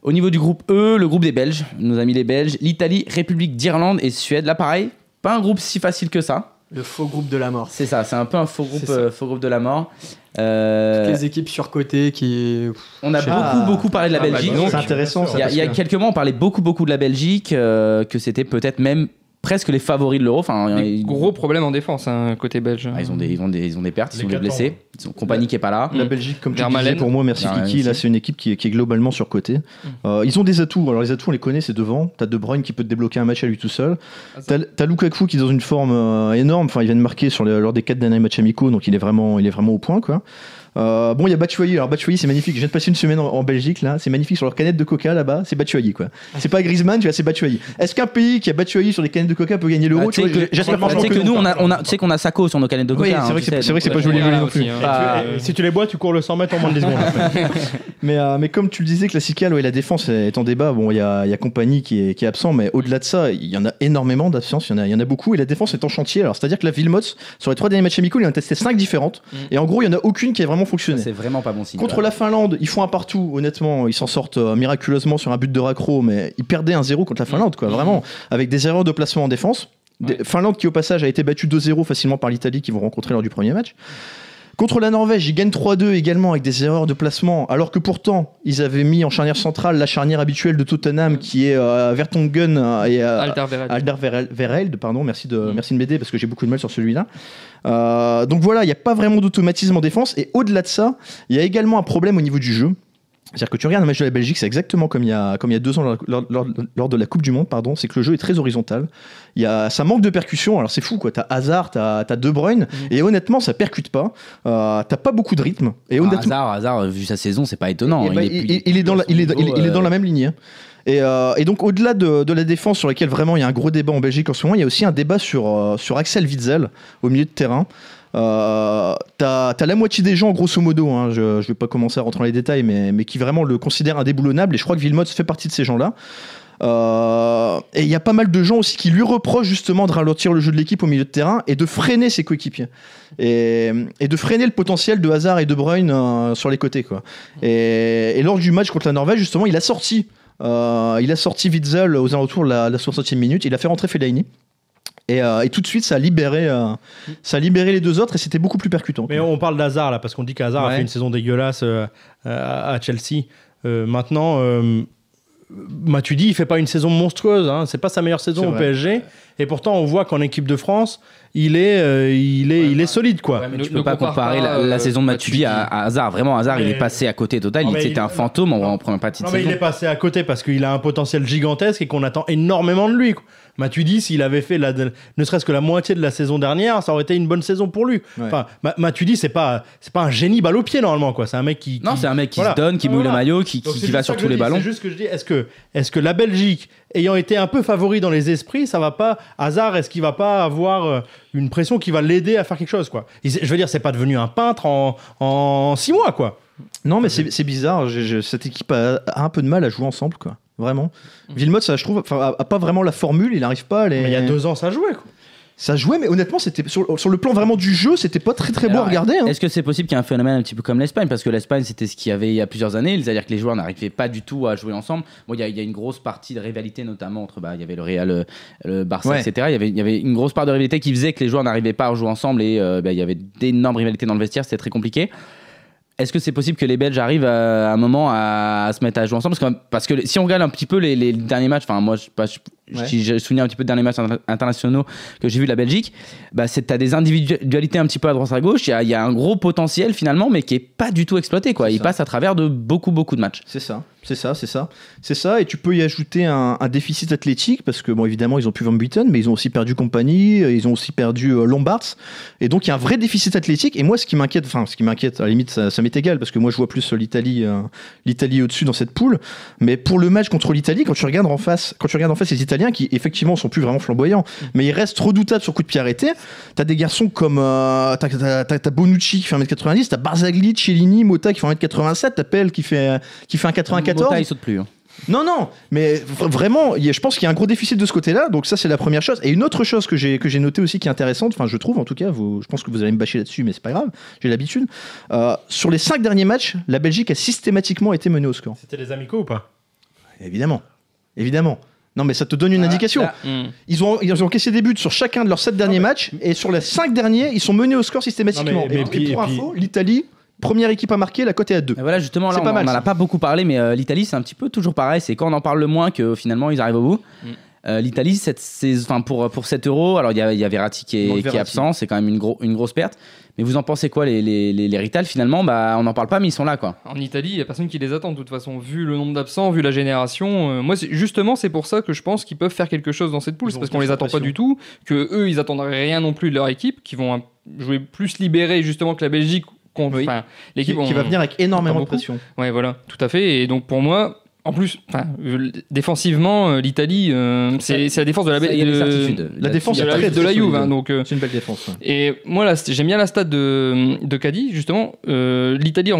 Au niveau du groupe E, le groupe des Belges, nos amis les Belges, l'Italie, République d'Irlande et Suède. Là, pareil, pas un groupe si facile que ça. Le faux groupe de la mort. C'est ça, c'est un peu un faux groupe, euh, faux groupe de la mort. Euh, Les équipes surcotées qui. on a beaucoup, pas. beaucoup parlé de la Ah, bah, Belgique. C'est intéressant. Il y a, parce il y a que- quelques mois, on parlait beaucoup, beaucoup de la Belgique, euh, que c'était peut-être même presque les favoris de l'Euro. Enfin, des ils, gros problèmes en défense, hein, côté belge. ah, ils ont des, ils ont des, ils ont des pertes, ils Les ont des blessés. Ils ont compagnie qui est pas là. La Mm. Belgique, comme tu disais, pour moi, merci Vermaelen Kiki, là c'est une équipe qui est, qui est globalement surcotée. Euh, ils ont des atouts, alors les atouts on les connaît, c'est devant. T'as De Bruyne qui peut te débloquer un match à lui tout seul. Ah, T'as t'as Lukaku qui est dans une forme euh, énorme, enfin il vient de marquer sur les- lors des quatre derniers matchs amicaux, donc il est vraiment, il est vraiment au point quoi. Euh, bon, il y a Batshuayi. Alors Batshuayi, c'est magnifique. Je viens de passer une semaine en, en Belgique là. C'est magnifique sur leur canette de Coca là-bas. C'est Batshuayi quoi. C'est pas Griezmann, tu vois, c'est Batshuayi. Est-ce qu'un pays qui a Batshuayi sur les canettes de Coca peut gagner l'euro Ah, Tu que- J'espère tu sais franchement que non. nous, on a, on a, tu sais qu'on a Sako sur nos canettes de Oui, coca. c'est hein, vrai que c'est- vrai que c'est pas euh, joli Voilà non plus. hein. Bah, Et si tu les bois, tu cours le 100 mètres en moins de 10 secondes. Mais, euh, mais comme tu le disais, Classical, ouais, la défense est en débat. Bon, il y a, il y a Compagnie qui est, qui est absent, mais au-delà de ça, il y en a énormément d'absences. Il y, en a- il y en a beaucoup. Et la défense est en chantier. Alors, c'est-à-dire que la Villemot, sur les trois derniers matchs amicaux, il en a testé cinq différentes. Mm. Et en gros, il y en a aucune qui a vraiment fonctionné. C'est vraiment pas bon signe. Contre la Finlande, ils font un partout, honnêtement, ils s'en sortent euh, miraculeusement sur un but de raccro, mais ils perdaient un 0 contre la Finlande, quoi, vraiment, avec des erreurs de placement en défense. Des- Finlande qui, au passage, a été battue 2-0 facilement par l'Italie, qui vont rencontrer lors du premier match. Contre la Norvège, ils gagnent 3-2 également avec des erreurs de placement, alors que pourtant, ils avaient mis en charnière centrale la charnière habituelle de Tottenham, qui est euh, Vertonghen euh, et euh, Alderweireld. Pardon, merci de, merci de m'aider parce que j'ai beaucoup de mal sur celui-là. Euh, donc voilà, il n'y a pas vraiment d'automatisme en défense. Et au-delà de ça, il y a également un problème au niveau du jeu. C'est-à-dire que tu regardes un match de la Belgique, c'est exactement comme il y a, comme il y a deux ans lors, lors- lors- lors de la Coupe du Monde, pardon, c'est que le jeu est très horizontal. Il y a, ça manque de percussion, alors c'est fou quoi. T'as Hazard, t'as as De Bruyne, et honnêtement, ça percute pas. Euh, t'as pas beaucoup de rythme. Et Ah, hasard, hasard, vu sa saison, c'est pas étonnant. il, plus- il- il est dans la, il est, il est- il est dans la même ligne. hein. Et, euh, et donc au-delà de, de la défense sur laquelle vraiment il y a un gros débat en Belgique en ce moment, il y a aussi un débat sur, euh, sur Axel Witzel au milieu de terrain. Euh, T'as as la moitié des gens, grosso modo, hein, je, je vais pas commencer à rentrer dans les détails, mais, mais qui vraiment le considèrent indéboulonnable, et je crois que Villemot fait partie de ces gens-là. Euh, et il y a pas mal de gens aussi qui lui reprochent justement de ralentir le jeu de l'équipe au milieu de terrain et de freiner ses coéquipiers. Et, et de freiner le potentiel de Hazard et de Bruyne euh, sur les côtés. Quoi. Et, lors du match contre la Norvège, justement, il a sorti, euh, il a sorti Witzel aux alentours de la, la 60e minute. Il a fait rentrer Fellaini. Et, euh, et tout de suite, ça a libéré, euh, ça a libéré les deux autres et c'était beaucoup plus percutant. Mais on parle d'Hazard là, parce qu'on dit qu'Hazard a fait une saison dégueulasse euh, à à Chelsea. Euh, maintenant, euh, Matuidi, il fait pas une saison monstrueuse. Hein. C'est pas sa meilleure saison au vrai. PSG. Et pourtant, on voit qu'en équipe de France, il est, euh, il est, il est solide quoi. Ouais, mais tu ne peux pas compare comparer pas, la, la euh, saison de Matuidi à, à Hazard. Vraiment, Hazard, il Mais- est passé à côté total. Non, Il mais il- un fantôme en, en première partie de Non, mais saison. il est passé à côté parce qu'il a un potentiel gigantesque et qu'on attend énormément de lui. quoi. Matuidi, s'il avait fait la, ne serait-ce que la moitié de la saison dernière, ça aurait été une bonne saison pour lui. Ouais. Enfin, Ma- Matuidi, c'est pas, c'est pas un génie balle au pied normalement quoi. C'est un mec qui. Non, qui- c'est un mec qui Voilà. se donne, qui Ah, mouille voilà. le maillot, qui, qui- va sur tous les dis. ballons. C'est juste que je dis, est-ce que, est-ce que la Belgique, ayant été un peu favori dans les esprits, ça va pas, hasard, est-ce qu'il va pas avoir euh, une pression qui va l'aider à faire quelque chose, quoi? Je veux dire, c'est pas devenu un peintre en, en six mois, quoi. Non, mais c'est c'est bizarre. cette équipe a, a un peu de mal à jouer ensemble, quoi. Vraiment. Villemot, ça, je trouve, enfin, a, a pas vraiment la formule. Il n'arrive pas à les. Mais il y a deux ans, ça jouait, quoi. Ça jouait, mais honnêtement, c'était sur, sur le plan vraiment du jeu, c'était pas très très beau à regarder. hein. Est-ce que c'est possible qu'il y ait un phénomène un petit peu comme l'Espagne? Parce que l'Espagne, c'était ce qu'il y avait il y a plusieurs années, c'est-à-dire que les joueurs n'arrivaient pas du tout à jouer ensemble. Bon, il y, a- il y a une grosse partie de rivalité, notamment entre, bah, il y avait le Real, euh, le Barça, Ouais. etc. Il y, avait, il y avait une grosse part de rivalité qui faisait que les joueurs n'arrivaient pas à jouer ensemble et euh, bah, il y avait d'énormes rivalités dans le vestiaire, c'était très compliqué. Est-ce que c'est possible que les Belges arrivent à, à un moment à, se mettre à jouer ensemble? Parce que, si on regarde un petit peu les, derniers matchs, enfin moi je, pas- Ouais. si je souviens un petit peu des derniers matchs inter- internationaux que j'ai vu de la Belgique, bah c'est t'as des individualités un petit peu à droite à gauche, il y a, il y a un gros potentiel finalement mais qui est pas du tout exploité quoi. Il ça. passe à travers de beaucoup beaucoup de matchs. C'est ça, c'est ça, c'est ça. C'est ça, et tu peux y ajouter un, un déficit athlétique, parce que, bon, évidemment, ils ont plus Van Buiten, mais ils ont aussi perdu Compagnie, ils ont aussi perdu euh, Lombards, et donc il y a un vrai déficit athlétique, et moi, ce qui m'inquiète, enfin, ce qui m'inquiète, à la limite, ça, ça m'est égal, parce que moi, je vois plus euh, l'Italie euh, l'Italie au-dessus dans cette poule, mais pour le match contre l'Italie, quand tu regardes en face, quand tu regardes en face les Italiens, qui effectivement sont plus vraiment flamboyants, mais ils restent redoutables sur coup de pied arrêté, t'as des garçons comme, euh, t'as, t'as- t'as- t'as Bonucci qui fait 1m90, t'as Barzagli, Cellini, Mota qui fait 1m87, t'as Pell qui fait, qui fait un 94. Mota, il saute plus. hein. Non, non, mais v- vraiment, je pense qu'il y a un gros déficit de ce côté-là, donc ça c'est la première chose. Et une autre chose que j'ai que j'ai noté aussi qui est intéressante, enfin je trouve en tout cas, vous, je pense que vous allez me bâcher là-dessus, mais c'est pas grave, j'ai l'habitude. Euh, sur les cinq derniers matchs, la Belgique a systématiquement été menée au score. C'était les amicaux ou pas? Évidemment, évidemment. Non, mais ça te donne une indication. là, Hmm. Ils ont, ils ont encaissé des buts sur chacun de leurs sept derniers matchs, et sur les cinq derniers, ils sont menés au score systématiquement. Non, mais- mais et, puis- et pour et puis- info, l'Italie, première équipe à marquer, la cote est à 2. Et voilà, justement, là, on n'en a pas beaucoup parlé, mais euh, l'Italie, c'est un petit peu toujours pareil. C'est quand on en parle le moins que finalement ils arrivent au bout. Mm. Euh, L'Italie, cette saison- enfin, pour, pour 7 euros, alors il y a, y a Verratti qui est, qui est Verratti. absent, c'est quand même une, gros, une grosse perte. Mais vous en pensez quoi, les, les, les, les Rital Finalement, bah, on n'en parle pas, mais ils sont là, quoi. En Italie, il n'y a personne qui les attend de toute façon, vu le nombre d'absents, vu la génération. euh, moi, c'est- justement, c'est pour ça que je pense qu'ils peuvent faire quelque chose dans cette poule. C'est parce qu'on les attend pas du tout, que eux, ils attendent rien non plus de leur équipe, qui vont un- jouer plus libérés justement que la Belgique. contre- Oui. Qui, l'équipe qui va venir avec énormément de pression. Ouais, voilà, tout à fait. Et donc pour moi, en plus, euh, défensivement, euh, l'Italie, euh, c'est la défense de la, certitudes. La défense de la, de la Juve. hein, donc, euh, C'est une belle défense. ouais. et moi, là, j'aime bien la stat de, de Caddy, justement. L'Italie,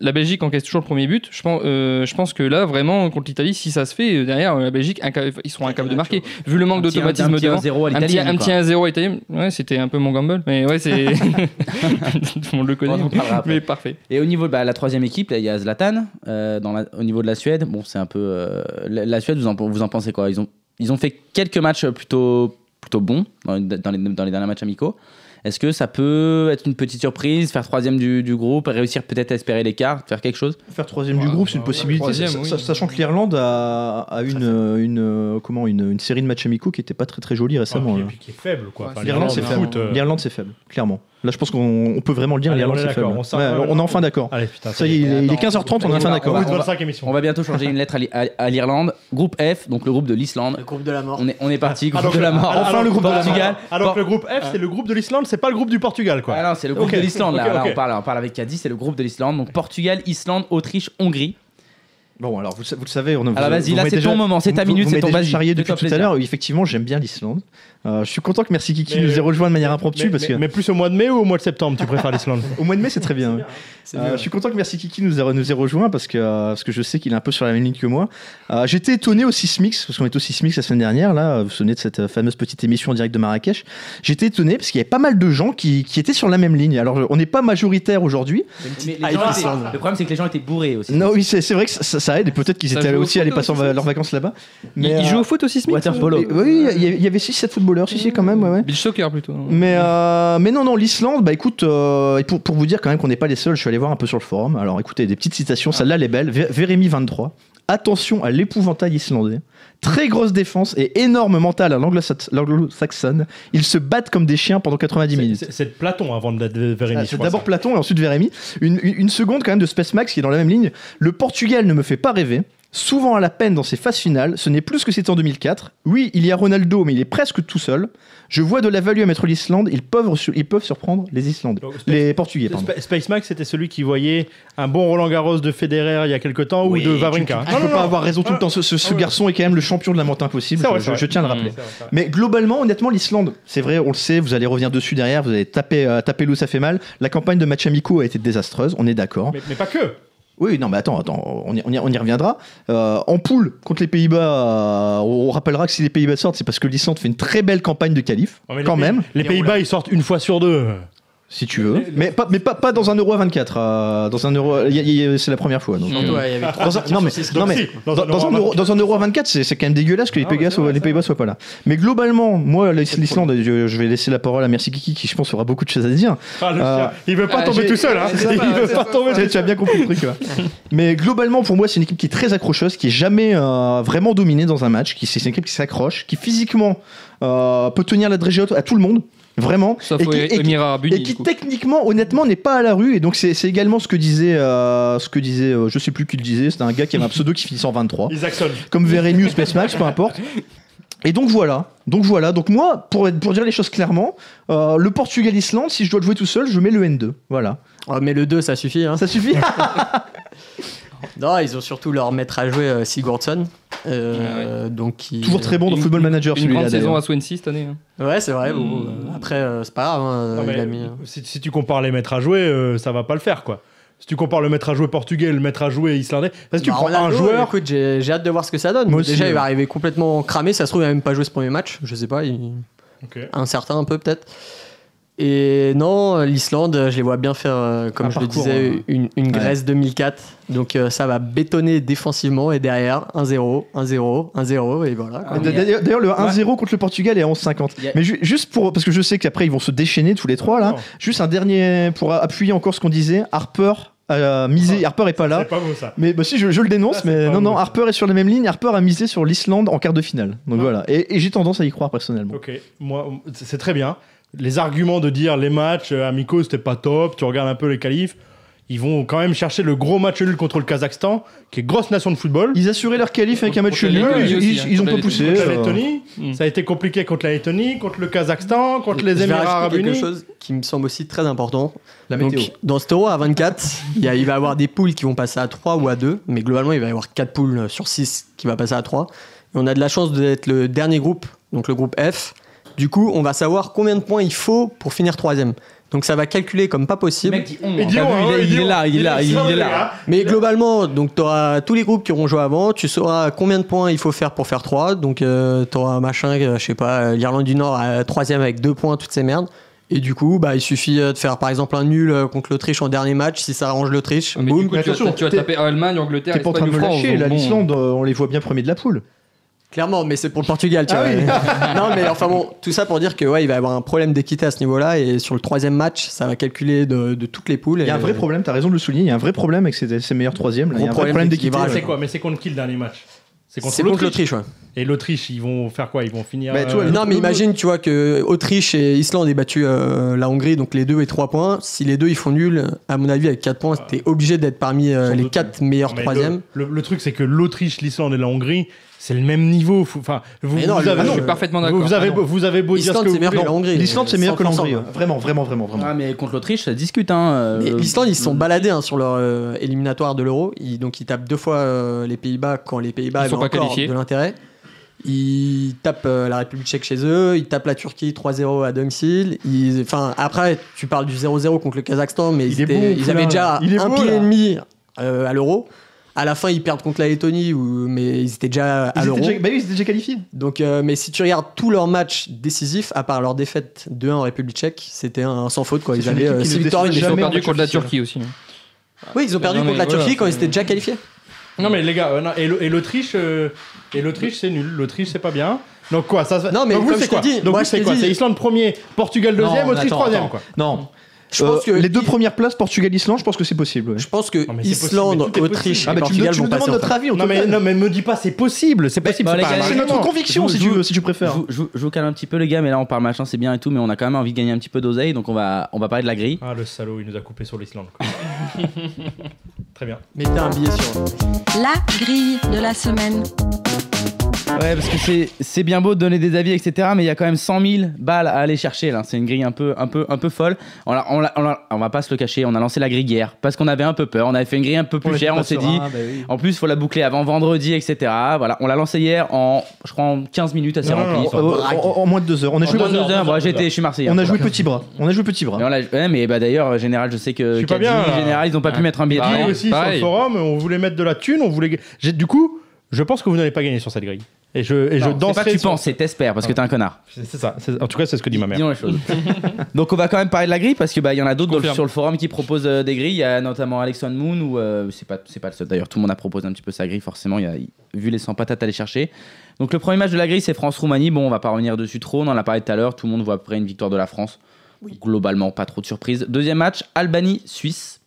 la Belgique encaisse toujours le premier but. Je pense, je pense que là, vraiment, contre l'Italie, si ça se fait, derrière, la Belgique, ils seront incapables de marquer. Vu le manque d'automatisme un petit devant. 1-0 à Un petit, l'italienne, un quoi. petit 1-0 italien, ouais, c'était un peu mon gamble, mais ouais, c'est. Tout le monde le connaît, On mais parfait. Et au niveau de bah, la troisième équipe, il y a Zlatan. dans la- au niveau de la Suède, bon, c'est un peu. euh, la, la Suède, vous en, vous en pensez quoi? Ils ont, ils ont fait quelques matchs plutôt, plutôt bons dans, dans les, dans les derniers matchs amicaux. Est-ce que ça peut être une petite surprise, faire troisième du, du groupe, réussir peut-être à espérer l'écart, faire quelque chose? Faire troisième du groupe, c'est une ouais, possibilité. oui. Sachant que l'Irlande a, a une, une, comment, une, une série de matchs amicaux qui était pas très très jolie récemment. et là. puis qui est faible, quoi. Ouais, Enfin, L'Irlande, c'est le faible. euh, L'Irlande, c'est faible, clairement. Là, je pense qu'on on peut vraiment le dire. Allez, L'Irlande, on est on s'en- Ouais, on est enfin d'accord. Allez, putain. Ça y est, il est, il est 15h30, on est enfin va- d'accord. on va- Route 25 émissions. On va bientôt changer une lettre à l'I- à à l'Irlande. Groupe F, donc le groupe de l'Islande. Le groupe de la mort. On est, on est parti, Ah, groupe donc, de la mort. alors- enfin, alors- le groupe de alors- Portugal. Alors Por- que le groupe F, c'est le groupe de l'Islande, c'est pas le groupe du Portugal, quoi. Ah non, c'est le groupe de l'Islande. Là, on, parle, on parle avec Caddy, c'est le groupe de l'Islande. Donc Portugal, Islande, Autriche, Hongrie. Bon, alors vous, le savez, on a, Alors, vas-y, là, c'est ton moment, c'est ta minute, c'est ton vas-y. charrié depuis tout à l'heure. Effectivement, j'aime bien l'Islande. Euh, je suis content que Merci Kiki Mais- nous ait rejoint de manière impromptue Mais, parce mais- que mais plus au mois de mai ou au mois de septembre, tu préfères l'Islande au mois de mai c'est très bien. C'est Euh, mieux. je suis content que Merci Kiki nous ait, nous ait rejoint parce que, euh, parce que je sais qu'il est un peu sur la même ligne que moi. Euh, J'étais étonné au Sismix, parce qu'on était au Sismix la semaine dernière, là, vous vous souvenez de cette fameuse petite émission en direct de Marrakech. J'étais étonné parce qu'il y avait pas mal de gens qui, qui étaient sur la même ligne. Alors on n'est pas majoritaire aujourd'hui. Mais les Ah, le problème, c'est que les gens étaient bourrés aussi. Non, oui, c'est c'est vrai que ça, ça aide et peut-être qu'ils étaient aussi allés passer leurs vacances là-bas. Il, euh, il joue au foot aussi, Smith Waterpolo. Oui, il y, il y avait 6-7 footballeurs, si, si, quand même, ouais. Beach soccer plutôt. Mais, euh, mais non, non, l'Islande, bah écoute, euh, et pour, pour vous dire quand même qu'on n'est pas les seuls, je suis allé voir un peu sur le forum. Alors écoutez, des petites citations, celle-là, elle est belle. Vé- Vérémy 23. Attention à l'épouvantail islandais. Très grosse défense et énorme mental à l'anglo-sax- l'anglo-saxonne. Ils se battent comme des chiens pendant 90 C'est- minutes. C'est de Platon avant d'être Vérémy. Ah, c'est d'abord. Platon et ensuite Vérémy. Une, une- une seconde quand même de Space Max qui est dans la même ligne. Le Portugal ne me fait pas rêver. Souvent à la peine dans ses phases finales, ce n'est plus ce que c'était en 2004. Oui, il y a Ronaldo, mais il est presque tout seul. Je vois de la value à mettre l'Islande. Ils peuvent, ils peuvent surprendre les Islandais. Donc, Space- Les Portugais, pardon. Spa- Space Max, c'était celui qui voyait un bon Roland Garros de Federer il y a quelques temps ou de Wawrinka. Tu peux pas avoir raison tout le temps. Ce, ce- ce Ah garçon est quand même le champion de la montagne vrai, je, tiens à le rappeler. Vrai. Mais globalement, honnêtement, l'Islande, c'est vrai, on le sait, vous allez revenir dessus derrière, vous allez taper, euh, taper l'eau, ça fait mal. La campagne de match amicaux a été désastreuse, on est d'accord. Mais, mais pas que. Oui, non, mais attends, attends, on y, on y- on y reviendra. Euh, en poule, contre les Pays-Bas, euh, on rappellera que si les Pays-Bas sortent, c'est parce que l'Islande fait une très belle campagne de qualif, Oh, les quand Pays- même, Les Pays-Bas, ils sortent une fois sur deux. Si tu veux. Mais pas, mais pas, pas dans un euro à 24. euh, dans un euro, il y a- il y a- c'est la première fois. donc, ouais, dans un, non, mais, non, mais dans, dans un euro, dans un euro à 24, c'est c'est quand même dégueulasse que les Ah, Pays-Bas soient, les Pays-Bas vrai. soient pas là. Mais globalement, moi, l'Is- l'Islande, je, je vais laisser la parole à Merci Kiki, qui je pense aura beaucoup de choses à dire. Ah, Euh. Il veut pas ah, tomber tout seul. Hein. Il veut pas tomber Tu as bien compris le truc. Mais globalement, pour moi, c'est une équipe qui est très accrocheuse, qui est jamais euh, vraiment dominée dans un match. Qui, c'est une équipe qui s'accroche, qui physiquement euh, peut tenir la dragée haute à tout le monde. Vraiment. Sauf et qui, et et techniquement, honnêtement, n'est pas à la rue. Et donc, c'est également ce que disait, euh, ce que disait euh, je sais plus qui le disait, c'était un gars qui avait un pseudo qui finissait en 23 Isaacson. comme Vérémy ou Space Max, peu importe. Et donc voilà, donc voilà. Donc moi, pour, être- pour dire les choses clairement, euh, le Portugal-Islande, si je dois le jouer tout seul, je mets le N2. Voilà. Oh, mais le 2, ça suffit. Hein. Ça suffit Non, ils ont surtout leur maître à jouer, euh, Sigurdsson. euh, donc qui, Toujours très bon dans Une- Football Manager Une celui-là grande saison d'ailleurs. à Swansea cette année. hein. Ouais, c'est vrai. bon, Mm. euh, après, euh, c'est pas grave. hein, Non, il mais a mis, euh, si, si tu compares les maîtres à jouer, euh, ça va pas le faire, quoi. Si tu compares le maître à jouer portugais et le maître à jouer islandais, parce que tu bah, prends Ronaldo, un joueur. Écoute, j'ai j'ai hâte de voir ce que ça donne. Moi aussi, Déjà, il ouais. va arriver complètement cramé. Ça se trouve, il va même pas joué ce premier match. Je sais pas. Il... Ok. Incertain un peu, peut-être. Et non, l'Islande, je les vois bien faire, euh, comme Un je le parcours, disais, euh, une, une Grèce 2004. Donc euh, ça va bétonner défensivement et derrière 1-0, 1-0, 1-0 et voilà. Ah, D'ailleurs, d'ailleurs, le 1-0 contre le Portugal est à 11,50. Il y a- Mais ju- juste pour. Parce que je sais qu'après, ils vont se déchaîner tous les trois là. Non. Juste un dernier. Pour appuyer encore ce qu'on disait. Harper a misé. Harper est pas là. C'est pas beau ça. Mais bah, si, je, je le dénonce, Ah, mais non, non, beau. Harper est sur la même ligne. Harper a misé sur l'Islande en quart de finale. Donc voilà. Et, et j'ai tendance à y croire personnellement. Ok, moi, c'est très bien. Les arguments de dire les matchs euh, amicaux, c'était pas top, tu regardes un peu les qualifs, ils vont quand même chercher le gros match nul contre le Kazakhstan, qui est grosse nation de football. Ils assuraient leur qualif avec un match nul, Lettonie ils, aussi, ils- hein. ils ont pas poussé. Contre la euh, Lettonie, Mm. ça a été compliqué contre la Lettonie, contre le Kazakhstan, contre les Émirats Arabes quelque Unis. chose qui me semble aussi très important. La Donc, dans ce euro à 24, il, y a- il va y avoir des poules qui vont passer à 3 ou à 2, mais globalement, il va y avoir 4 poules sur 6 qui va passer à 3. Et on a de la chance d'être le dernier groupe, donc le groupe F. Du coup, on va savoir combien de points il faut pour finir troisième. Donc ça va calculer comme pas possible. Mec on, vu, hein, il, est- il là, il est là, il est là. Mais globalement, donc tu auras tous les groupes qui auront joué avant, tu sauras combien de points il faut faire pour faire 3. Donc tu auras machin, euh, je sais pas, euh, l'Irlande du Nord à 3 avec 2 points, toutes ces merdes. Et du coup, bah, il suffit euh, de faire par exemple un nul euh, contre l'Autriche en dernier match, si ça arrange l'Autriche. Mais boum. du coup, Mais tu vas, tu taper Allemagne, Angleterre, T'es pas en train de ou me France. lâcher, là, donc bon. l'Islande, euh, on les voit bien premiers de la poule. Clairement, mais c'est pour le Portugal, tu Ah vois. oui. non, mais enfin bon, tout ça pour dire que ouais, il va y avoir un problème d'équité à ce niveau-là. Et sur le troisième match, ça va calculer de, de toutes les poules. Il y a un vrai problème, t'as raison de le souligner, il y a un vrai problème avec ces, ces meilleurs troisièmes. Il y a un problème problème d'équité. C'est quoi Mais c'est contre qui le dernier match? C'est contre l'Autriche. ouais. Et l'Autriche, ils vont faire quoi? Ils vont finir. Bah, tu vois, euh, Non, mais imagine, tu vois, que Autriche et Islande aient battu euh, la Hongrie, donc les deux et 3 points. Si les deux ils font nul, à mon avis, avec 4 points, t'es obligé d'être parmi euh, les doute. 4 meilleurs troisièmes. Le, le- le truc, c'est que l'Autriche, l'Islande et la Hongrie, c'est le même niveau. Enfin, vous, Mais non, vous le- avez, ah non, Je suis parfaitement d'accord. vous avez, Ah vous avez beau dire ce L'Islande, que c'est meilleur que la Hongrie. L'Islande, c'est meilleur que 100%, l'Hongrie. ouais. ouais. Vraiment, vraiment, vraiment, vraiment. Ah, mais contre l'Autriche, ça discute. Hein. euh, L'Islande, ils se sont baladés hein, sur leur euh, éliminatoire de l'Euro. Donc, ils tapent deux fois euh, les Pays-Bas quand les Pays-Bas sont pas encore qualifiés. de l'intérêt. Ils tapent euh, la République tchèque chez eux. Ils tapent la Turquie 3-0 à. Ils- Enfin, après, tu parles du 0-0 contre le Kazakhstan, mais Il ils, est étaient- beau, ils Poulain, avaient déjà. Il un beau, pied et demi euh, à l'Euro. À la fin, ils perdent contre la Lettonie, où- mais ils étaient déjà à l'Euro. déjà, bah oui, ils étaient déjà qualifiés. Donc, euh, mais si tu regardes tous leurs matchs décisifs, à part leur défaite 2-1 en République tchèque, c'était un sans faute. Quoi. Ils C'est une avaient euh, qui six ne victoires, une déçoit Ils ont perdu match contre la. Turquie aussi. Oui, ils ont perdu Non, contre la voilà, Turquie quand ils étaient déjà qualifiés. Non, mais les gars, euh, non, et l'Au- et l'Autriche, euh, et l'Autriche, c'est nul. L'Autriche, c'est pas bien. Donc quoi ça, se- Non, mais donc vous, comme je quoi dit, Donc moi, vous, je c'est quoi Islande premier, Portugal Non, deuxième, Autriche attends, troisième, attends. quoi. Non. Je pense Euh, que les deux premières places, Portugal-Islande, je pense que c'est possible. ouais. Je pense que Non, mais c'est possible, Islande, mais tout est possible. Autriche Ah, bah, tu, me- Portugal tu vont me passer. demandes en notre avis. on Non mais, donne. non mais me dis pas c'est possible, c'est possible, bon, c'est les pas gars, un C'est notre argument. conviction, Je- si tu veux, si tu préfères. Je, vous- je vous- je vous calme un petit peu les gars, mais là on parle machin, c'est bien et tout, mais on a quand même envie de gagner un petit peu d'oseille, donc on va, on va parler de la grille. Ah le salaud, il nous a coupé sur l'Islande. quoi. Très bien. Mettez un billet sur. La grille de la semaine. Ouais, parce que c'est, c'est bien beau de donner des avis, etc., mais il y a quand même 100 000 balles à aller chercher là. C'est une grille un peu, un peu, un peu folle. On, l'a- on, l'a- on, l'a- on va pas se le cacher, on a lancé la grille hier parce qu'on avait un peu peur. On avait fait une grille un peu plus chère, on s'est dit. bah oui. En plus, il faut la boucler avant vendredi, etc. Voilà, on l'a lancé hier en, je crois, en 15 minutes, assez rempli. en, en moins de deux heures. On a en joué, moins de deux heures, heures, deux bon, heures, j'étais, je suis marseillais. on a hein, joué petit bras. On a joué petit bras. Mais bah, d'ailleurs, Général, je sais que. Général, ils ont pas pu Ouais. mettre un billet aussi sur le forum, on voulait mettre de la thune, on voulait. Du coup, je pense que vous n'allez pas gagner sur cette grille. Et je, et je Non, c'est danserai. pas que tu sur- penses, c'est t'espères parce que t'es un connard. C'est c'est ça. c'est- En tout cas, c'est ce que dit ma mère. Disons les choses. Donc on va quand même parler de la grille parce que bah il y en a d'autres sur le forum qui proposent euh, des grilles. Il y a notamment Alex One Moon ou euh, c'est pas c'est pas le seul d'ailleurs. Tout le monde a proposé un petit peu sa grille forcément. Il y a vu les 100 patates à aller chercher. Donc le premier match de la grille c'est France Roumanie. Bon on va pas revenir dessus trop. On en a parlé tout à l'heure. Tout le monde voit à peu près une victoire de la France. Globalement pas trop de surprise. Deuxième match Albanie Suisse.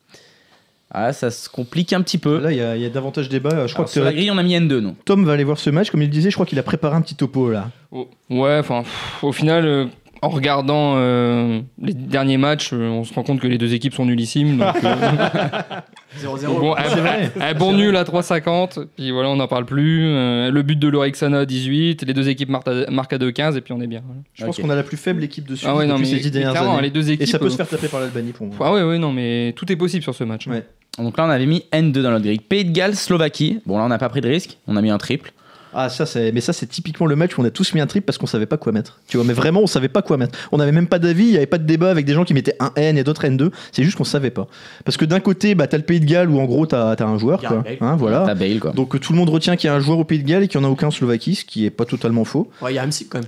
Ah ça se complique un petit peu. Là, il y, a- il y a davantage débat. Je crois Alors, que sur la grille on a mis N2 nous. Tom va aller voir ce match. Comme il disait, je crois qu'il a préparé un petit topo là. Oh, Ouais, enfin, au final, euh, en regardant euh, les derniers matchs, euh, on se rend compte que les deux équipes sont nullissimes. Donc, euh, 0-0. bon, un, un bon nul à 3,50, puis voilà, on n'en parle plus. Euh, le but de l'Orexana à 18, les deux équipes marquent à, marquent à 2,15, et puis on est bien. voilà. Je pense qu'on a la plus faible équipe de Suisse Ah ouais, non, depuis mais ces dix dernières clairement, années. les deux Et équipes. ça peut euh, se faire taper par l'Albanie pour moi. Ah ouais, ouais, non, mais tout est possible sur ce match. hein. Ouais. Donc là on avait mis N2 dans notre grille. Pays de Galles Slovaquie. Bon là on n'a pas pris de risque. On a mis un triple. Ah ça c'est mais ça c'est typiquement le match où on a tous mis un trip parce qu'on savait pas quoi mettre. Tu vois mais vraiment on savait pas quoi mettre. On n'avait même pas d'avis, il y avait pas de débat avec des gens qui mettaient un N et d'autres N2, c'est juste qu'on savait pas. Parce que d'un côté bah t'as le Pays de Galles où en gros t'as as un joueur quoi. Hein, voilà. T'as Bale quoi. Donc tout le monde retient qu'il y a un joueur au Pays de Galles et qu'il n'y en a aucun en Slovaquie, ce qui est pas totalement faux. Ouais, il y a Hamsik quand même.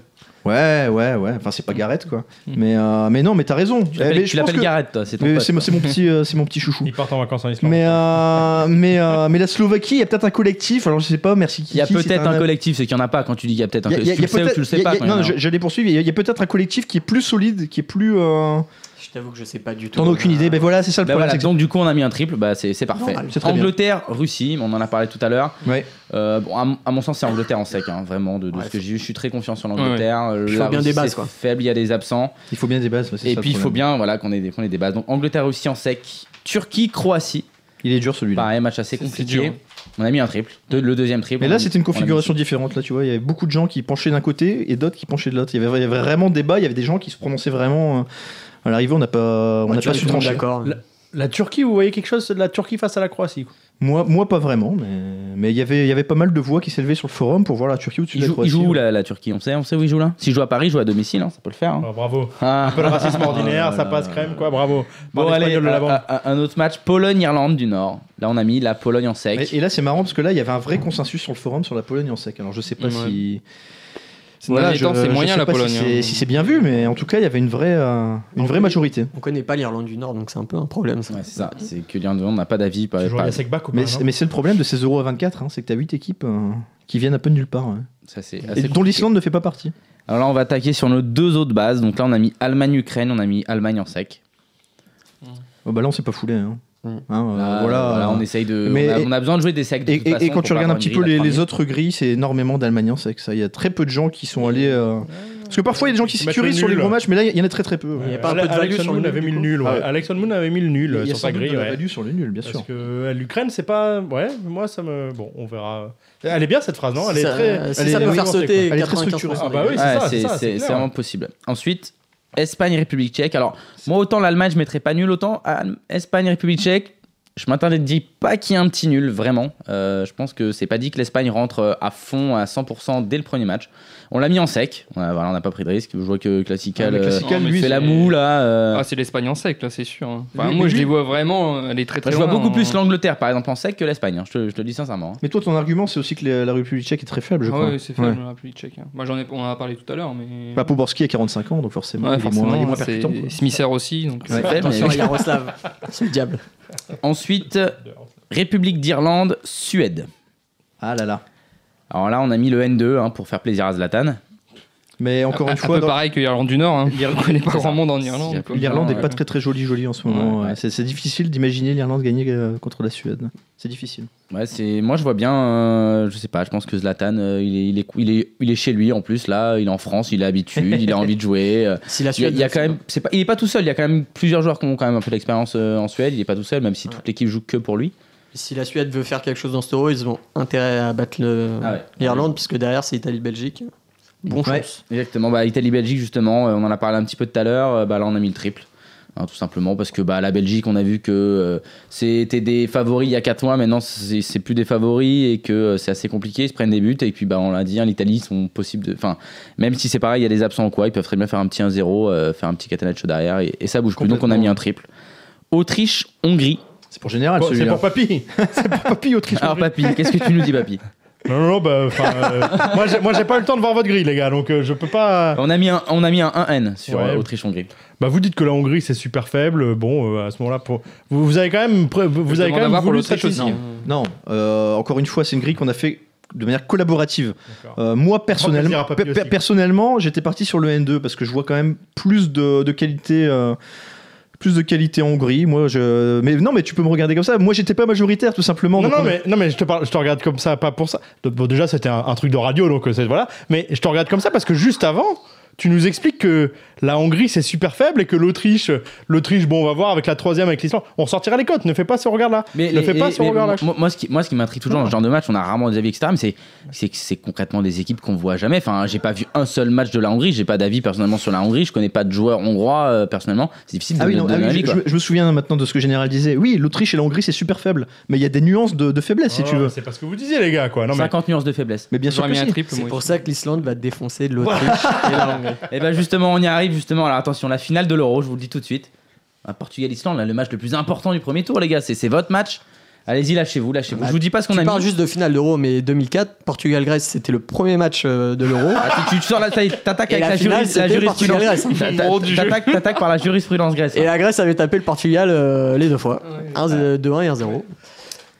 Ouais, ouais, ouais. Enfin, c'est pas Gareth, quoi. Mais, euh, mais non, mais t'as raison. Tu Eh, l'appelles tu que- Gareth toi. C'est ton pote, c'est quoi. c'est mon petit, euh, c'est mon petit chouchou. Ils partent en vacances en Islande. Mais, euh, mais, euh, mais la Slovaquie, il y a peut-être un collectif. Alors je sais pas, merci. Il y a peut-être un collectif, c'est qu'il n'y en a pas quand tu dis qu'il y a peut-être un y y collectif. Tu le sais ou tu le sais y pas. y y Non, j'allais poursuivre. Il y a, il y a peut-être un collectif qui est plus solide, qui est plus. Euh, Je t'avoue que je sais pas du tout. T'en as aucune idée. Ben voilà, c'est ça le Bah problème. voilà, c'est que- donc du coup on a mis un triple, bah c'est c'est parfait. Normal, c'est très bien. Angleterre, Russie, on en a parlé tout à l'heure. Ouais. Euh, bon, à, mon- à mon sens c'est Angleterre en sec, hein, vraiment de, de Ouais, ce que j'ai vu. Je suis très confiant sur l'Angleterre. Euh, Il faut la bien Russie, des bases, c'est quoi. Faible, il y a des absents. Il faut bien des bases. ouais, c'est Et ça, puis il faut problème. bien voilà qu'on ait, des- qu'on ait des bases. Donc Angleterre, Russie en sec. Turquie-Croatie. Il est dur celui-là. Pareil, match assez C'est- c'est compliqué. dur. On a mis un triple. De- le deuxième triple. Mais on là, a- c'était une on a mis- configuration différente. Là, tu vois, il y avait beaucoup de gens qui penchaient d'un côté et d'autres qui penchaient de l'autre. Il y avait il y avait vraiment débat. Il y avait des gens qui se prononçaient vraiment. euh, À l'arrivée, on n'a pas, on n'a pas su le trancher. d'accord. La- La Turquie, vous voyez quelque chose de la Turquie face à la Croatie quoi Moi, moi, pas vraiment, mais mais il y avait, il y avait pas mal de voix qui s'élevaient sur le forum pour voir la Turquie au-dessus de la joue, il Croatie. joue où la, la Turquie? On sait, on sait où il joue là? S'il joue à Paris, il joue à domicile, hein, ça peut le faire. hein. Ah, Bravo. Ah. Un peu de racisme ordinaire, ça passe crème, quoi, bravo. Bon, allez, un, autre match, Pologne-Irlande du Nord. Là, on a mis la Pologne en sec. Et, et là, c'est marrant parce que là, il y avait un vrai consensus sur le forum sur la Pologne en sec. Alors, je sais pas Ouais. si. Ces derniers temps, c'est je moyen la si Pologne. c'est- hein. Si c'est bien vu, mais en tout cas, il y avait une vraie, euh, une vraie majorité. On connaît pas l'Irlande du Nord, donc c'est un peu un problème. Ça. Ouais, c'est ça, c'est que l'Irlande du Nord n'a pas d'avis. Pas, Toujours pas- Jacek Bak ou pas Mais, c'est- mais c'est le problème de ces euros à 24, hein, c'est que tu as 8 équipes euh, qui viennent un peu de nulle part. ouais. ça, c'est Et dont l'Islande ne fait pas partie. Alors là, on va attaquer sur nos deux autres bases. Donc là, on a mis Allemagne-Ukraine, on a mis Allemagne en sec. Oh, bah là, on s'est pas foulé. Hein. Mm. Hein, euh, Là, voilà. voilà, on essaye de. Mais- on, a, on a besoin de jouer des secs. de Et, toute et- façon et quand tu regardes un petit peu les, autres grilles, c'est énormément d'Allemagne en sec. Ça. Il y a très peu de gens qui sont allés. euh, Parce que parfois, il y a des gens qui sécurisent sur les gros matchs, mais là, il y en a très très peu. Il y a pas un Ale- peu de value Alexandre sur le Moon avait mis le nul. Alexandre Moon avait mis le nul Il y euh, a sur sa grille. de la ouais. value sur le nul, bien Parce sûr. que euh, l'Ukraine, c'est pas. Ouais, moi, ça me. Bon, on verra. Elle est bien cette phrase, non? Elle est très. ça peut faire sauter quoi. Elle est très 95% structurée. Ah bah oui, c'est ça, c'est c'est ça, Ensuite, Espagne-République tchèque. Alors, moi, autant l'Allemagne, je mettrais pas nul, autant Al- Espagne-République tchèque, je dire pas qu'il y ait un petit nul, vraiment. Euh, je pense que c'est pas dit que l'Espagne rentre euh, à fond, à 100% dès le premier match. On l'a mis en sec. Ouais, voilà, on n'a pas pris de risque. Je vois que Classical, Ah, mais euh, lui, fait c'est- la moue, là. euh, Ah, c'est l'Espagne en sec, là, c'est sûr. hein. Enfin, Lui- moi, je lui- les vois vraiment, elle est très très je vois beaucoup en- plus l'Angleterre, par exemple, en sec que l'Espagne. hein. Je, te, je te le dis sincèrement. hein. Mais toi, ton argument, c'est aussi que la, la République tchèque est très faible, je Ah crois. ouais, c'est faible, la République tchèque. hein. Moi, j'en ai, on en a parlé tout à l'heure, mais. Bah, Poborski a 45 ans, donc forcément, Ouais, il, est forcément, moins, il est moins c'est percutant. Smither aussi. Donc C'est faible, Attention mais- à Yaroslav, c'est le diable. Ensuite, République d'Irlande, Suède. Ah là là. Alors là, on a mis le N2 hein, pour faire plaisir à Zlatan. Mais encore un, une un fois, peu dans- pareil que l'Irlande du Nord. Hein. l'Irlande- connaît pas grand monde en Irlande. l'Irlande n'est pas très très jolie jolie en ce moment. Ouais, ouais. C'est difficile d'imaginer l'Irlande gagner euh, contre la Suède. C'est difficile. Ouais, c'est moi je vois bien, euh, je sais pas, je pense que Zlatan, euh, il, est, il, est, il, est, il est chez lui en plus là, il est en France, il a l'habitude, il a envie de jouer. euh, Si la il y a, Suède. il y a quand même, c'est pas, il est pas tout seul, il y a quand même plusieurs joueurs qui ont quand même un peu d'expérience euh, en Suède, il est pas tout seul, même si toute l'équipe joue que pour lui. Si la Suède veut faire quelque chose dans ce euro, ils ont intérêt à battre Ah ouais. l'Irlande, puisque derrière c'est Italie-Belgique. Bon Ouais. chance. Exactement, bah, Italie-Belgique justement, euh, on en a parlé un petit peu tout à l'heure, euh, bah, là on a mis le triple. Hein, tout simplement parce que bah, la Belgique, on a vu que euh, c'était des favoris il y a 4 mois, maintenant c'est plus des favoris et que euh, c'est assez compliqué, ils se prennent des buts. Et puis bah, on l'a dit, hein, l'Italie, sont possibles de. Enfin, même si c'est pareil, il y a des absents ou quoi, ils peuvent très bien faire un petit 1-0, euh, faire un petit catenaccio derrière et, et ça bouge plus. Donc on a mis un triple. Autriche-Hongrie. C'est pour général Bon, C'est pour Papy. C'est pour Papy Autriche. Alors, Papy, qu'est-ce que tu nous dis, Papy Non, non, non, bah, euh, moi, j'ai- moi, j'ai pas eu le temps de voir votre grille, les gars, donc euh, je peux pas. on a, mis un, on a mis un 1N sur Ouais. euh, Autriche-Hongrie. Bah, vous dites que la Hongrie c'est super faible. Bon, euh, à ce moment-là, pour... vous, vous avez quand même, vous, Je avez quand même voulu cette. Non, euh, encore une fois, c'est une grille qu'on a fait de manière collaborative. Euh, moi, personnellement, personnellement, j'étais parti sur le N2 parce que je vois quand même plus de, de qualité. Plus de qualité en Hongrie. Moi, je. Mais non, mais tu peux me regarder comme ça. Moi, j'étais pas majoritaire, tout simplement. Non, non, on mais, non, mais je te, parle, je te regarde comme ça, pas pour ça. Bon, déjà, c'était un, un truc de radio, donc euh, c'est- voilà. Mais je te regarde comme ça parce que juste avant, tu nous expliques que la Hongrie c'est super faible et que l'Autriche, l'Autriche, bon, on va voir avec la troisième, avec l'Islande, on sortira les cotes. Ne fais pas ce regard-là. Mais ne les- fais pas les- ce regard-là. moi, moi, ce qui, moi, ce qui m'intrigue toujours dans ce genre de match, on a rarement des avis, etc. Mais c'est, c'est que c'est concrètement des équipes qu'on voit jamais. Enfin, j'ai pas vu un seul match de la Hongrie. J'ai pas d'avis personnellement sur la Hongrie. Je connais pas de joueurs hongrois euh, personnellement. C'est difficile de Ah oui, de non, donner ah un oui, avis, je, quoi. je- je me souviens maintenant de ce que Général disait. Oui, l'Autriche et la Hongrie, c'est super faible. Mais il y a des nuances de, de faiblesse, si tu veux. C'est pas ce que vous disiez, les gars, quoi. Non, mais 50 nuances de faiblesse. Mais bien sûr C'est pour ça que l'Islande va défoncer l'Autriche et la Hongrie. Et ben justement, on y arrive justement. Alors attention, la finale de l'Euro, je vous le dis tout de suite. Portugal-Islande, le match le plus important du premier tour, les gars. C'est, votre match. Allez-y, lâchez-vous, lâchez-vous. je vous dis pas ce qu'on Tu a parles mis. juste de finale d'Euro, mais 2004, Portugal-Grèce, c'était le premier match euh, de l'Euro. Ah, tu, tu sors est, t'attaques Et avec la la, finale, juris- la jurisprudence. Hein. T'attaques, t'attaques par la jurisprudence grecque. Et la Grèce avait tapé le Portugal euh, les deux fois. 1, 2-1 et 1-0.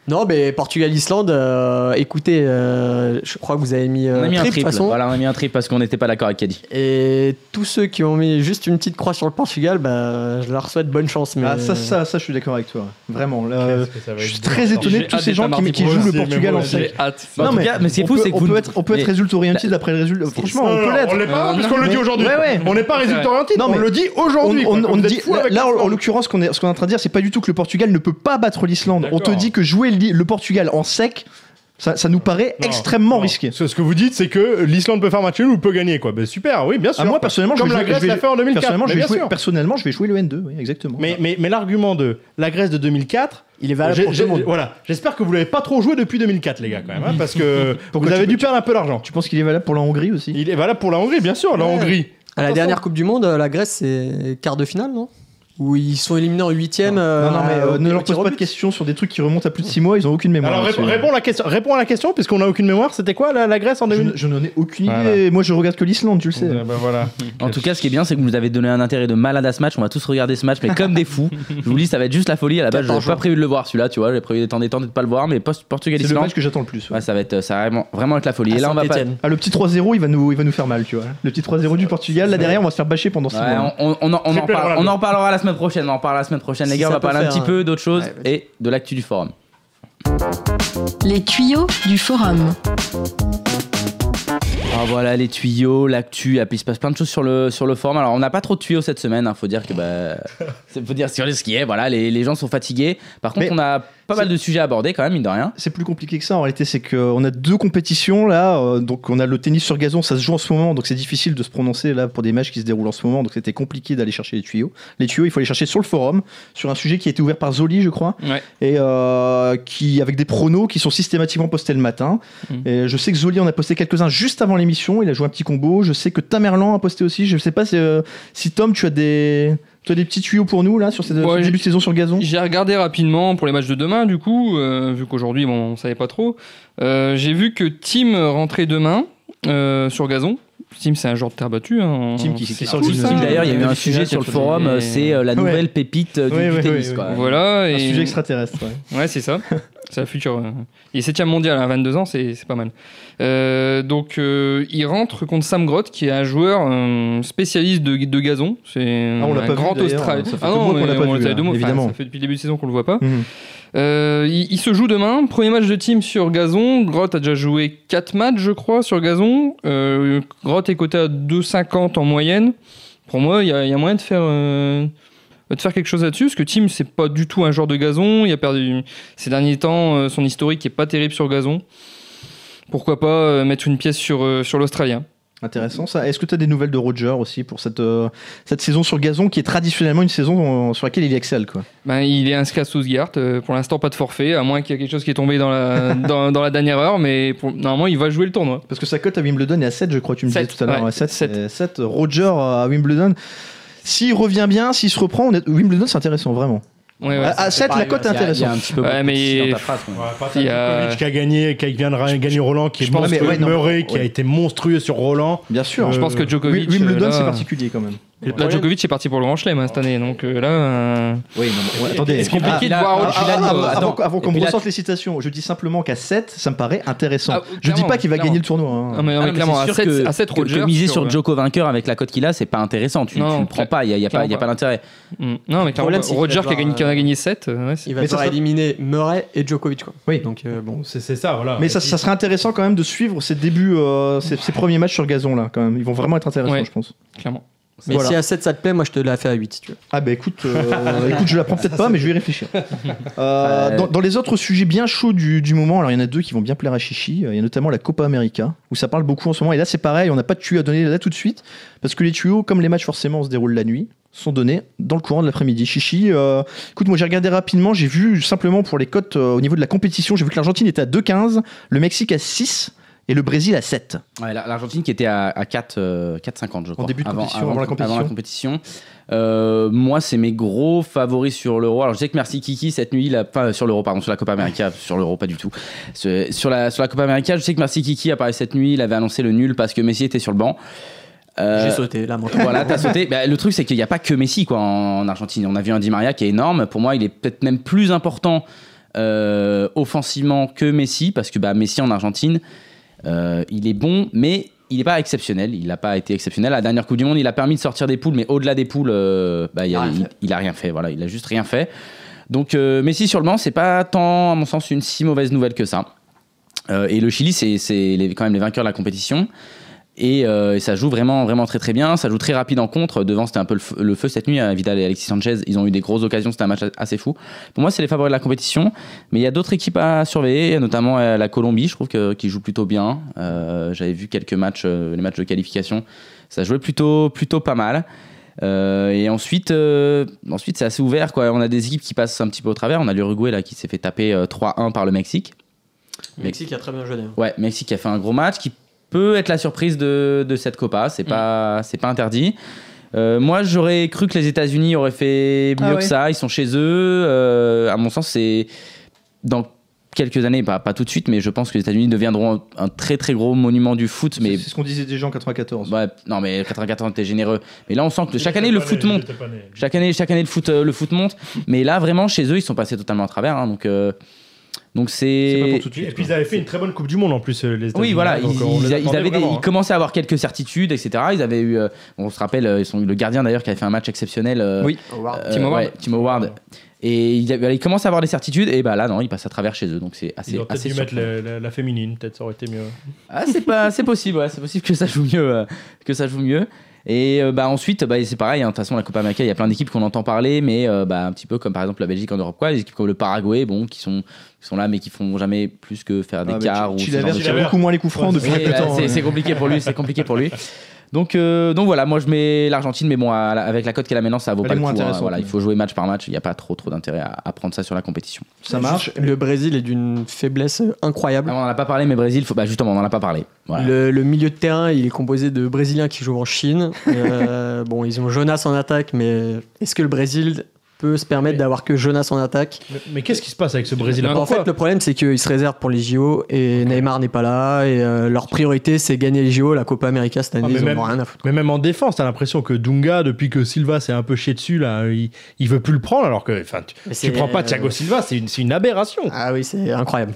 Non, mais Portugal-Islande, euh, écoutez, euh, je crois que vous avez mis, euh, On a mis un triple, façon. Voilà, on a mis un triple parce qu'on n'était pas d'accord avec Caddy. Et tous ceux qui ont mis juste une petite croix sur le Portugal, bah, je leur souhaite bonne chance. Mais... Ah, ça, ça, ça, je suis d'accord avec toi. Vraiment. là, je suis très étonné de tous ces gens qui, jouent le Portugal en moi sec. J'ai hâte. Bah, en Non, mais cas, mais ce qui est on fou, c'est que on vous- peut être, on peut être résultat orienté d'après le résultat. Franchement, on peut l'être. On l'est pas Euh, parce qu'on le dit aujourd'hui. On n'est pas résultat orienté. Non, on mais le dit aujourd'hui. là, en, l'occurrence, ce qu'on est, ce qu'on est en train de dire, c'est pas du tout que le Portugal ne peut pas battre l'Islande. On te dit que jouer le, le Portugal en sec, ça, ça nous paraît Non, extrêmement non. risqué. Ce ce que vous dites, c'est que l'Islande peut faire match nul ou peut gagner, quoi. Ben, super, oui, bien sûr. Ah, moi personnellement, je Comme vais la jouer- Grèce je l'a fait en 2004. Personnellement, je vais jouer, personnellement, je vais jouer le N2, oui, exactement. Mais, mais, mais l'argument de la Grèce de 2004, Il est valable pour tout j'ai- le monde. voilà, j'espère que vous l'avez pas trop joué depuis 2004, les gars, quand même, hein, parce que Pourquoi vous avez dû perdre un peu d'argent. tu penses qu'il est valable pour la Hongrie aussi? Il est valable pour la Hongrie, bien sûr, la. Hongrie. À la dernière Coupe du Monde, euh, la Grèce, c'est quart de finale, non? Où ils sont éliminés en huitième. euh, Non, non, mais euh, ne leur pose pas de questions sur des trucs qui remontent à plus de 6 mois, ils ont aucune mémoire. Alors réponds, la question, réponds à la question, puisqu'on n'a aucune mémoire. C'était quoi la, la Grèce en Je, 2000 je n'en ai aucune idée. Moi, je regarde que l'Islande, tu le sais. Euh, ben voilà. En tout cas, ce qui est bien, c'est que vous nous avez donné un intérêt de malade à ce match. On va tous regarder ce match, mais comme des fous. Je vous dis, ça va être juste la folie. À la base, je n'avais 14 pas prévu de le voir celui-là, tu vois. J'ai prévu d'étendre temps de pas le voir, mais post- C'est le match que j'attends le plus. ouais. Ouais, ça va être, ça va vraiment, vraiment être la folie. À Et là, on va pas. Ah, le petit 3-0, il va nous, il va nous faire mal, tu vois. Le petit 3-0 du Portugal, là derrière, on va se faire bâcher pendant 6 Ouais, mois. on, en, on en Triple parle- Ronaldo. on en reparlera la semaine prochaine. On en reparlera la semaine prochaine, les gars. On va parler un petit hein. peu d'autre chose Ouais, vas-y. et de l'actu du forum. Les tuyaux du forum. Alors voilà les tuyaux, l'actu, il se passe plein de choses sur le, sur le forum. Alors on n'a pas trop de tuyaux cette semaine, il faut dire que bah, c'est- faut dire sur ce qui est, voilà, les, les gens sont fatigués. Par contre Mais on a pas mal de sujets à aborder quand même, mine de rien. C'est plus compliqué que ça en réalité, c'est qu'on a deux compétitions là, euh, donc on a le tennis sur gazon, ça se joue en ce moment, donc c'est difficile de se prononcer là pour des matchs qui se déroulent en ce moment, donc c'était compliqué d'aller chercher les tuyaux. Les tuyaux, il faut les chercher sur le forum, sur un sujet qui a été ouvert par Zoli, je crois, Ouais. et euh, qui avec des pronos qui sont systématiquement postés le matin. Mhm. Et je sais que Zoli en a posté quelques-uns juste avant l'émission, il a joué un petit combo. Je sais que Tamerlan a posté aussi. Je sais pas si, euh, si Tom, tu as des tu as des petits tuyaux pour nous là sur ce Ouais, début de saison sur gazon. J'ai regardé rapidement pour les matchs de demain, du coup, euh, vu qu'aujourd'hui, bon, on savait pas trop. Euh, J'ai vu que Team rentrait demain euh, sur gazon. Team, c'est un genre de terre battue. Hein. Team qui- qui sort D'ailleurs, il y a eu un Des sujet sur le forum, euh, c'est euh, la Ouais. nouvelle pépite euh, du, Ouais, du ouais, tennis. ouais, quoi. Voilà. Un et... sujet extraterrestre. ouais. Ouais, c'est ça. c'est la future. euh, Il est 7 mondial à 22 ans, c'est pas mal. Euh, donc, euh, il rentre contre Sam Grott, qui est un joueur euh, spécialiste de, de gazon. C'est Ah, on un pas vu, grand d'ailleurs. Australien. Ça fait Ah non, qu'on l'a pas on vu, là, deux mois. Enfin, évidemment. ça fait depuis le début de saison qu'on le voit pas. Mhm. Euh, il, il se joue demain. Premier match de team sur gazon. Grott a déjà joué 4 matchs, je crois, sur gazon. Euh, Grott est coté à 2,50 en moyenne. Pour moi, il y, a- il y a moyen de faire, euh, de faire quelque chose là-dessus. Parce que Team, c'est pas du tout un joueur de gazon. Il a perdu ces derniers temps euh, son historique qui est pas terrible sur gazon. Pourquoi pas euh, mettre une pièce sur, euh, sur l'Australien Intéressant ça. Est-ce que tu as des nouvelles de Roger aussi pour cette, euh, cette saison sur gazon qui est traditionnellement une saison sur laquelle il excelle quoi? ben, Il est inscrit à Sousgard. Euh, pour l'instant, pas de forfait. À moins qu'il y ait quelque chose qui est tombé dans la, dans, dans la dernière heure. Mais pour- normalement, il va jouer le tournoi. Parce que sa cote à Wimbledon est à 7 je crois, tu me disais tout à l'heure. ouais, Ouais, 7, sept. c'est 7. Roger à Wimbledon. S'il revient bien, s'il se reprend, on est- Wimbledon c'est intéressant vraiment. Ouais, ouais. à, 7 la cote est a- il y a intéressante. un petit peu Ouais, mais- dans ta phrase. Ouais, pas Il y a- Djokovic qui a gagné, qui vient de gagner Roland, qui est monstrueux. mais ouais, non, Murray qui a été monstrueux sur Roland. Bien sûr. Euh, Je pense que Djokovic. Wimbledon euh, là- c'est particulier quand même. Là, Djokovic est parti pour le Grand Chelem hein, cette année, donc euh, là. euh, Oui, non, mais- ouais, attendez. C'est compliqué Ah, de là, voir ah, autre ah, chose. ah, avant, avant- qu'on me ressorte les citations, je dis simplement qu'à 7, ça me paraît intéressant. Ah, je dis pas qu'il va clairement. gagner le tournoi. hein. Non, mais, non, Ah mais clairement, à sûr 7, que, à 7 que- que Roger. miser sur euh, Djoko vainqueur avec la cote qu'il a, c'est pas intéressant. Tu, Non, tu le prends pas, il y a, pas, d'intérêt. Mm. Non, mais clairement, problème, c'est qu'il Roger qui a, gagné, devoir, qui en a euh, gagné 7. ouais, c'est- Il va Mais ça devoir éliminer Murray et Djokovic. Oui. Donc, euh, bon. C'est ça, voilà. Mais ça, serait intéressant quand même de suivre ces débuts, euh, ces, ces premiers matchs sur gazon là quand même. Ils vont vraiment être intéressants, Ouais. je pense. clairement. Mais Voilà. si à 7 ça te plaît, moi je te la fais à 8 si tu veux. Ah bah écoute, euh, écoute, je la prends peut-être pas, mais je vais y réfléchir. Euh, dans, dans les autres sujets bien chauds du, du moment, alors il y en a deux qui vont bien plaire à Chichi. Il y a notamment la Copa América, où ça parle beaucoup en ce moment. Et là c'est pareil, on n'a pas de tuyaux à donner là tout de suite, parce que les tuyaux, comme les matchs forcément se déroulent la nuit, sont donnés dans le courant de l'après-midi. Chichi, euh, écoute, moi j'ai regardé rapidement, j'ai vu simplement pour les cotes euh, au niveau de la compétition, j'ai vu que l'Argentine était à 2,15, le Mexique à 6 et le Brésil à 7. Ouais, la- L'Argentine qui était à, à 4, euh, 4,50 je crois. début de compétition, avant la compétition. compétition. Euh, moi, c'est mes gros favoris sur l'Euro. Alors, je sais que merci Kiki cette nuit, il a pas sur l'Euro, pardon, sur la Copa América, sur l'Euro, pas du tout. Sur la, sur la Copa América, je sais que merci Kiki a parlé cette nuit, il avait annoncé le nul parce que Messi était sur le banc. Euh, J'ai sauté, lamentablement. voilà, t'as sauté. Bah, le truc, c'est qu'il n'y a pas que Messi quoi, en, en Argentine. On a vu un Di Maria qui est énorme. Pour moi, il est peut-être même plus important euh, offensivement que Messi, parce que bah, Messi en Argentine, euh, il est bon, mais il n'est pas exceptionnel. Il n'a pas été exceptionnel. La dernière Coupe du Monde, il a permis de sortir des poules, mais au-delà des poules, euh, bah, il, a, rien il- fait. il a rien fait. Voilà, il a juste rien fait. Donc euh, Messi sur le banc, c'est pas tant, à mon sens, une si mauvaise nouvelle que ça. Euh, et le Chili, c'est quand même les vainqueurs de la compétition. Et, euh, et ça joue vraiment, vraiment très très bien. Ça joue très rapide en contre. Devant, c'était un peu le feu, le feu cette nuit. hein. Vidal et Alexis Sanchez, ils ont eu des grosses occasions. C'était un match assez fou. Pour moi, c'est les favoris de la compétition. Mais il y a d'autres équipes à surveiller, notamment euh, la Colombie, je trouve qu'ils jouent plutôt bien. Euh, J'avais vu quelques matchs, les matchs de qualification. Ça jouait plutôt, plutôt pas mal. Euh, et ensuite, euh, ensuite c'est assez ouvert. Quoi. On a des équipes qui passent un petit peu au travers. On a l'Uruguay là, qui s'est fait taper euh, 3-1 par le Mexique. Le Mexique a très bien joué. Ouais, Mexique a fait un gros match, qui peut être la surprise de, de cette Copa. C'est pas, c'est pas interdit. Euh, moi, j'aurais cru que les États-Unis auraient fait mieux Ah que ouais. ça. Ils sont chez eux. Euh, à mon sens, c'est dans quelques années, pas, pas tout de suite, mais je pense que les États-Unis deviendront un, un très très gros monument du foot. Mais c'est ce qu'on disait déjà en 94. ouais, non, mais 94, t'es généreux. Mais là, on sent que chaque année le foot monte. Chaque année, chaque année le foot, euh, le foot monte. Mais là, vraiment, chez eux, ils sont passés totalement à travers. hein. donc, euh, donc C'est. Et puis ils avaient fait une très bonne Coupe du Monde en plus, euh, les États-Unis. Oui, voilà, Donc, ils, ils- ils avaient des- ils hein. commençaient à avoir quelques certitudes, etc. Ils avaient eu, euh, on se rappelle, euh, ils sont, le gardien d'ailleurs qui avait fait un match exceptionnel. euh, Oui. euh, Tim Howard. ouais, Tim Howard. Et ils, avaient- ils commencent à avoir des certitudes, et bah là, non, ils passent à travers chez eux, donc c'est assez, Ils assez dû mettre la, la- la féminine, peut-être ça aurait été mieux. Ah, c'est pas, c'est possible, ouais, c'est possible que ça joue mieux, euh, que ça joue mieux. Et euh, bah ensuite, bah, c'est pareil. hein, De toute façon, la Copa América, il y a plein d'équipes qu'on entend parler, mais euh, bah, un petit peu comme par exemple la Belgique en Europe, quoi. Les équipes comme le Paraguay, bon, qui sont, qui sont là, mais qui font jamais plus que faire des Ah, quarts ou genre de tire choses. beaucoup moins les coups francs Ouais, depuis quelques temps. c'est hein. c'est compliqué pour lui, c'est compliqué pour lui. Donc, euh, donc voilà, moi je mets l'Argentine, mais bon, à avec la cote qu'elle a maintenant, ça vaut Elle pas le moins coup. hein. Voilà, il faut jouer match par match. Il n'y a pas trop trop d'intérêt à, à prendre ça sur la compétition. Ça marche. Le Brésil est d'une faiblesse incroyable. Ah, on n'en a pas parlé, mais Brésil, faut, bah justement, on n'en a pas parlé. Voilà. Le, le milieu de terrain, il est composé de Brésiliens qui jouent en Chine. Euh, bon, ils ont Jonas en attaque, mais est-ce que le Brésil peut se permettre d'avoir que Jonas en attaque Mais, mais qu'est-ce qui se passe avec ce Brésil? En fait, le problème, c'est qu'ils se réservent pour les JO et Neymar n'est pas là. Et euh, leur priorité, c'est gagner les JO. La Copa América cette année, Ah, mais ils même- ont rien à foutre. Mais même en défense, t'as l'impression que Dunga, depuis que Silva s'est un peu chié dessus, là, il, il veut plus le prendre, alors que enfin, tu, tu prends pas Thiago Silva, c'est une, c'est une aberration. Ah oui, c'est incroyable.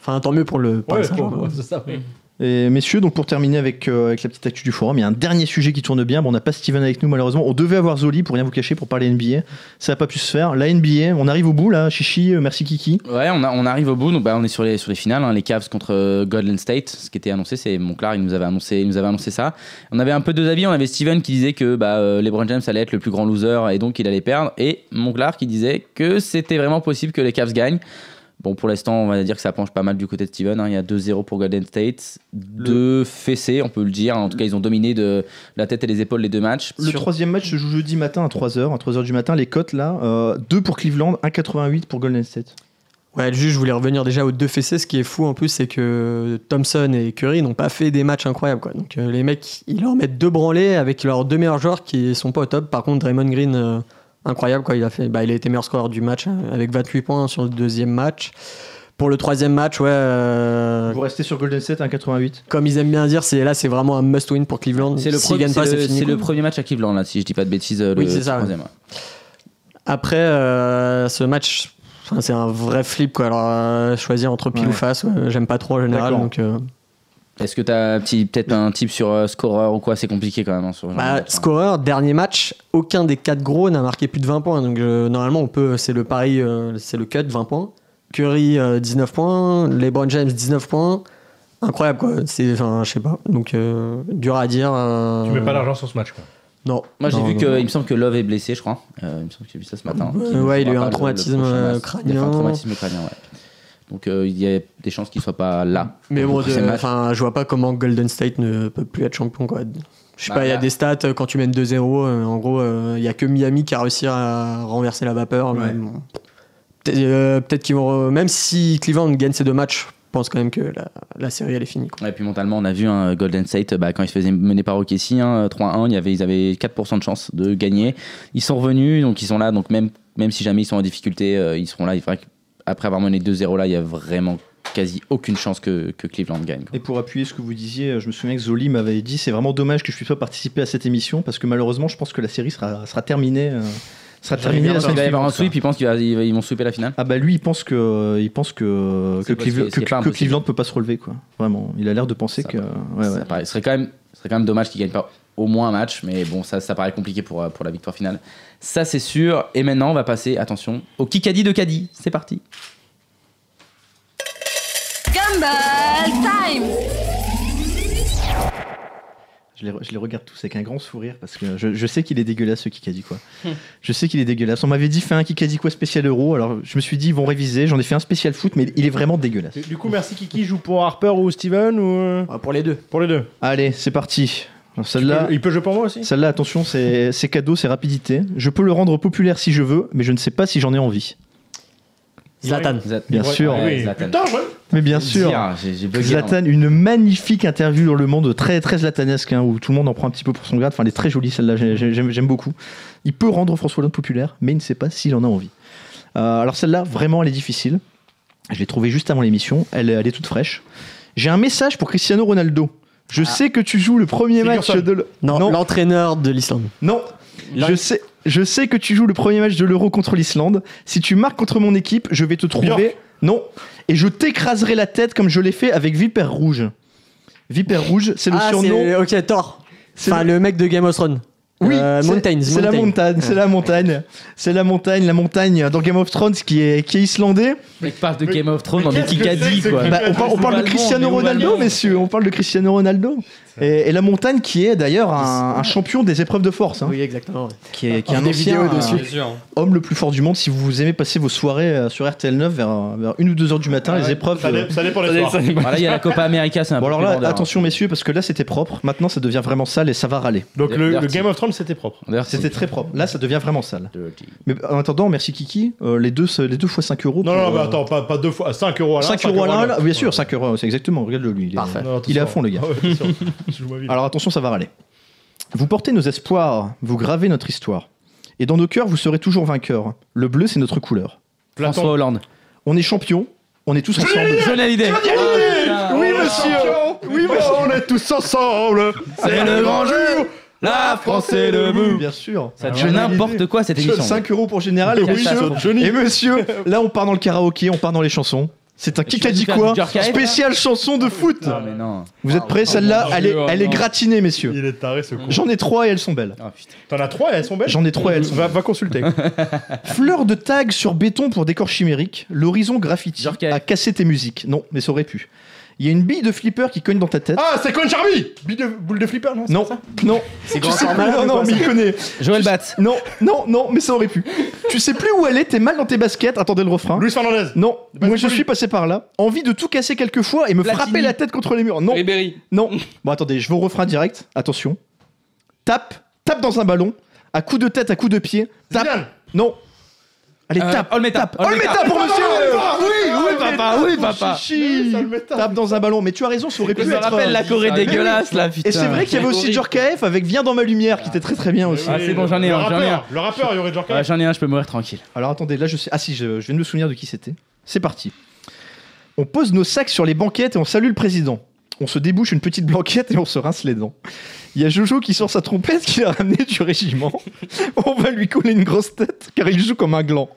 Enfin, tant mieux pour le Paris Ouais, Saint-Germain. ouais, c'est ça, mais- Et messieurs, donc pour terminer avec, euh, avec la petite actu du forum, il y a un dernier sujet qui tourne bien. Bon, on n'a pas Steven avec nous malheureusement. On devait avoir Zoli pour rien vous cacher pour parler NBA. Ça n'a pas pu se faire. La NBA, on arrive au bout là. Chichi, euh, merci Kiki. Ouais, on, arrive au bout. Donc, bah, on est sur les, sur les finales. hein, les Cavs contre euh, Golden State. Ce qui était annoncé, c'est Monclar. Il nous avait annoncé, nous avait annoncé ça. On avait un peu deux avis. On avait Steven qui disait que bah, LeBron James allait être le plus grand loser et donc il allait perdre. Et Monclar qui disait que c'était vraiment possible que les Cavs gagnent. Bon, pour l'instant, on va dire que ça penche pas mal du côté de Steven. hein. Il y a 2-0 pour Golden State. Deux fessés, on peut le dire. En tout cas, ils ont dominé de la tête et les épaules les deux matchs. Le troisième match se joue jeudi matin à 3h. À 3h du matin, les cotes là. 2 pour Cleveland, 1,88 pour Golden State. Ouais, juste, je voulais revenir déjà aux deux fessés. Ce qui est fou en plus, c'est que Thompson et Curry n'ont pas fait des matchs incroyables. Quoi. Donc euh, les mecs, ils leur mettent deux branlés avec leurs deux meilleurs joueurs qui sont pas au top. Par contre, Draymond Green, euh, incroyable. Quoi. Il, a fait, bah, il a été meilleur scoreur du match hein, avec 28 points sur le deuxième match. Pour le troisième match, ouais, euh, Vous restez sur Golden State, 1,88. comme ils aiment bien dire, c'est là, c'est vraiment un must-win pour Cleveland. C'est le, pas, fini. premier match à Cleveland, là, si je dis pas de bêtises. euh, Oui, c'est ça, ouais. troisième, ouais. Après, euh, ce match, enfin, c'est un vrai flip. Quoi. Alors, euh, choisir entre pile Ouais. ou face, ouais, j'aime pas trop en général. Donc, euh, Est-ce que tu as peut-être un type sur euh, scoreur ou quoi? C'est compliqué quand même. hein, sur Bah, match, scoreur, dernier match, aucun des quatre gros n'a marqué plus de 20 points. Donc euh, normalement, on peut, c'est le pari, euh, c'est le cut, 20 points. Curry, euh, 19 points. LeBron James, 19 points. Incroyable, quoi. C'est, enfin, je sais pas. Donc, euh, dur à dire. euh, Tu mets pas d'argent sur ce match, quoi. Non. Moi, j'ai Non, vu non, que, non. il me semble que Love est blessé, je crois. Euh, il me semble que j'ai vu ça ce matin. Ouais, Qu'il il a eu un traumatisme, euh, fait un crânien. traumatisme crânien, ouais. Donc, euh, il y a des chances qu'il soit pas là. Mais bon, match. enfin, je vois pas comment Golden State ne peut plus être champion, quoi. Je sais Bah, pas, il y a des stats euh, quand tu mènes 2-0. euh, en gros, euh, il y a que Miami qui a réussi à renverser la vapeur. mais Ouais. bon. Peut-être euh, qu'ils vont. Même si Cleveland gagne ces deux matchs, je pense quand même que la, la série elle est finie. quoi. Et puis mentalement, on a vu un Golden State, bah, quand ils se faisaient mener par OKC, hein, 3-1, il y avait, ils avaient 4% de chance de gagner. Ils sont revenus, donc ils sont là. Donc même, même si jamais ils sont en difficulté, euh, ils seront là. Il faudrait qu'après avoir mené 2-0 là, il y a vraiment quasi aucune chance que, que Cleveland gagne. quoi. Et pour appuyer ce que vous disiez, je me souviens que Zoli m'avait dit c'est vraiment dommage que je puisse pas participer à cette émission parce que malheureusement, je pense que la série sera, sera terminée. euh, sera terminé la Il semaine va y avoir un suivante. sweep, il pense qu'ils vont sweeper la finale. Ah bah lui il pense que il pense que Cleveland, que-. Cleveland peut pas se relever quoi. Vraiment, il a l'air de penser Ça que ouais, ouais. Ça paraît- ce serait quand même, serait quand même dommage qu'ils gagnent pas au moins un match, mais bon, ça, ça paraît compliqué pour, euh, pour la victoire finale. Ça, c'est sûr. Et maintenant, on va passer, attention, au Kikadi de Caddy. C'est parti. Gumball Time Je les, je les regarde tous avec un grand sourire parce que je, je sais qu'il est dégueulasse ce Kikadi quoi. je sais qu'il est dégueulasse. On m'avait dit fais un Kikadi quoi spécial euro, alors je me suis dit ils vont réviser. J'en ai fait un spécial foot, mais il est vraiment dégueulasse. Du coup, merci Kiki joue pour Harper ou Steven ou euh, Ah, Pour les deux. pour les deux. Allez, c'est parti. Celle-là, Il peut jouer pour moi aussi. celle-là, attention, c'est c'est cadeau, c'est rapidité. Je peux le rendre populaire si je veux, mais je ne sais pas si j'en ai envie. Zlatan. Bien sûr. ouais, oui. Zlatan. Putain, ouais. Mais bien sûr. Dire. Zlatan, une magnifique interview dans le monde, très très zlatanesque, hein, où tout le monde en prend un petit peu pour son grade. Enfin, elle est très jolie celle-là, j'ai- j'ai- j'aime j'aime beaucoup. Il peut rendre François Hollande populaire, mais il ne sait pas s'il en a envie. Euh, alors celle-là, vraiment, elle est difficile. Je l'ai trouvée juste avant l'émission, elle, elle est toute fraîche. J'ai un message pour Cristiano Ronaldo. Je sais que tu joues le premier match de... l- Non, non, l'entraîneur de l'Islande. non. Je sais, je sais que tu joues le premier match de l'Euro contre l'Islande. Si tu marques contre mon équipe, je vais te trouver. Non. Et je t'écraserai la tête comme je l'ai fait avec Viper Rouge. Viper Rouge, c'est le ah, surnom. c'est ok, Thor. Enfin, le... mec de Game of Thrones. Oui, Euh, c'est- Mountains, C'est la montagne, c'est la montagne. C'est la montagne, la montagne dans Game of Thrones qui est, qui est islandais. Mec parle de Game of Thrones mais quoi. ce Bah, on, par- on parle de Cristiano mais Ronaldo, messieurs. On parle de Cristiano Ronaldo. Et, et la montagne qui est d'ailleurs un, un champion des épreuves de force. hein, Oui, exactement. ouais. Qui est, qui est Ah, un des ancien sûr. homme le plus fort du monde. Si vous aimez passer vos soirées euh, sur RTL 9 vers, vers 1 ou 2 heures du matin, les épreuves. Ça, euh, ça dépend soirs. ça, Voilà, il y a la Copa América, c'est un Bon peu alors là, vendeur, hein. attention messieurs, parce que là c'était propre. Maintenant ça devient vraiment sale et ça va râler. Donc le. Game of Thrones, c'était propre. C'était très propre. Là ça devient vraiment sale. Dirty. Mais en attendant, merci Kiki. euh, les, deux, les deux fois 5 euros. Non, pour, non, mais euh, attends, pas, pas deux fois. 5 euros à l'un. 5 euros à l'un, là, bien sûr, Ouais. 5 euros, c'est exactement. Regarde-le lui. Il est, à attention. fond, le gars. Ah. Alors attention, ça va râler. Vous portez nos espoirs, vous gravez notre histoire. Et dans nos cœurs, vous serez toujours vainqueurs. Le bleu, c'est notre couleur. Platon. François Hollande. On est champions, on est tous ensemble. Johnny Hallyday. Oui, monsieur Oui, monsieur On est tous ensemble. C'est le grand jour. La France est debout. Bien sûr. Ça devient n'importe quoi cette émission. 5 euros pour général. Et, Oui, et monsieur, là on part dans le karaoké, on part dans les chansons. C'est un qui a dit quoi Spéciale chanson de foot. Non, mais non. Vous êtes prêts Celle-là, mon elle, est, oh elle est gratinée, messieurs. Il est taré ce con. J'en ai trois et elles sont belles. Oh, putain. T'en as trois et elles sont belles J'en ai trois et elles sont Va, va consulter. Fleurs de tag sur béton pour décor chimérique. L'horizon graffiti a cassé tes musiques. Non, mais ça aurait pu. Il y a une bille de flipper qui cogne dans ta tête. Ah, c'est Con Charmy Boule de, boule de flipper, non c'est non, pas ça non. C'est grand sais plus- non, non, mais ça il connaît. Joël Batz. Non, non, non, mais ça aurait pu. tu sais plus où aller, t'es mal dans tes baskets. Attendez le refrain. Luis Fernandez. Non, Bah, moi c'est je suis passé par là. Envie de tout casser quelques fois et me Platini. frapper la tête contre les murs. Non, Ribéry. non. Bon, attendez, je vais au refrain direct. Attention. Tape, tape dans un ballon. À coup de tête, à coup de pied. Tape. Zidane. Non. Allez, Euh, tape. Olmeta. tape. Olmeta pour monsieur. Oui, oui, papa, oui, papa. Chichi. Olmeta. Tape dans un ballon. Mais tu as raison, ça aurait pu me être. rappelle euh, la Corée ça- dégueulasse là, putain. Et c'est vrai qu'il y avait aussi. Djorkaeff avec Viens dans ma lumière qui était très très bien aussi. Ah, c'est bon, j'en ai le un, j'en ai rappeur, un. Le rappeur, il y aurait genre Ouais, J'en ai un, je peux mourir tranquille. Alors attendez, là je sais. Ah si, je, je viens de me souvenir de qui c'était. C'est parti. On pose nos sacs sur les banquettes et on salue le président. On se débouche une petite blanquette et on se rince les dents. Il y a Jojo qui sort sa trompette qu'il a ramené du régiment. On va lui coller une grosse tête car il joue comme un gland.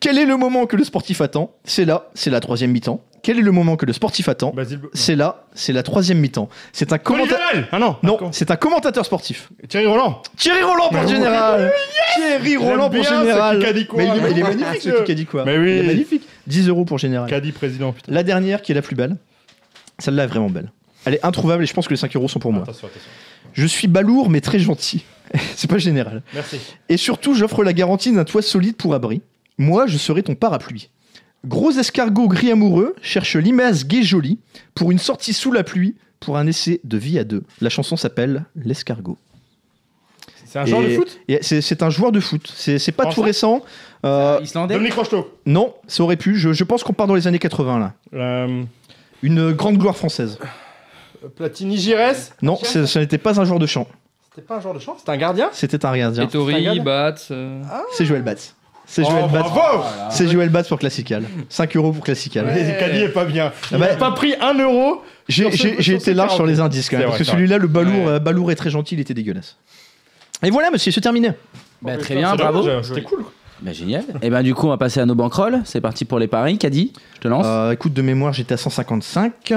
Quel est le moment que le sportif attend? C'est là, c'est la troisième mi-temps. Quel est le moment que le sportif attend? Basile. C'est là, c'est la troisième mi-temps. C'est un Comment commentateur. Ah non. Non, d'accord. c'est un commentateur sportif. Thierry Roland. Thierry Roland pour général. Thierry Roland pour bien ce général. Mais il, est- là. il est magnifique ce. Mais oui. Il est magnifique. 10 euros pour général. Caddy président, putain. La dernière qui est la plus belle. Celle-là est vraiment belle. Elle est introuvable et je pense que les 5 euros sont pour moi. Attention, attention. Je suis balourd mais très gentil. C'est pas général. Merci. Et surtout, j'offre la garantie d'un toit solide pour abri. Moi, je serai ton parapluie. Gros escargot gris amoureux cherche l'image gay jolie pour une sortie sous la pluie pour un essai de vie à deux. La chanson s'appelle L'escargot. C'est un joueur de foot? C'est c'est un joueur de foot. C'est c'est pas tout récent. Euh, Islandais? Dominique Rocheteau. non, ça aurait pu. Je, je pense qu'on part dans les années 80 là. Euh, Une grande gloire française. Platini Gires. Non, c'est- ce n'était pas un joueur de chant. C'était pas un joueur de chant, c'était un gardien C'était un gardien. Regarde. Batz. euh, C'est Joël Batz. C'est Oh, Joël Batz. bravo C'est Joël Batz pour Classical. 5 euros pour Classical. Mais Caddy est pas bien. Il Ah bah, a pas pris un euro. J'ai Sur ce- j'ai- j'ai sur été large sur les indices quand même. C'est Parce que vrai, c'est celui-là, le balourd, Ouais. euh, balourd est très gentil, il était dégueulasse. Et voilà, monsieur, c'est terminé. Bah, très bien, C'est bravo. C'était cool. Bah, génial. Et ben du coup, on va passer à nos banquerolles. C'est parti pour les paris. Caddy, je te lance. Euh, écoute, de mémoire, j'étais à 155.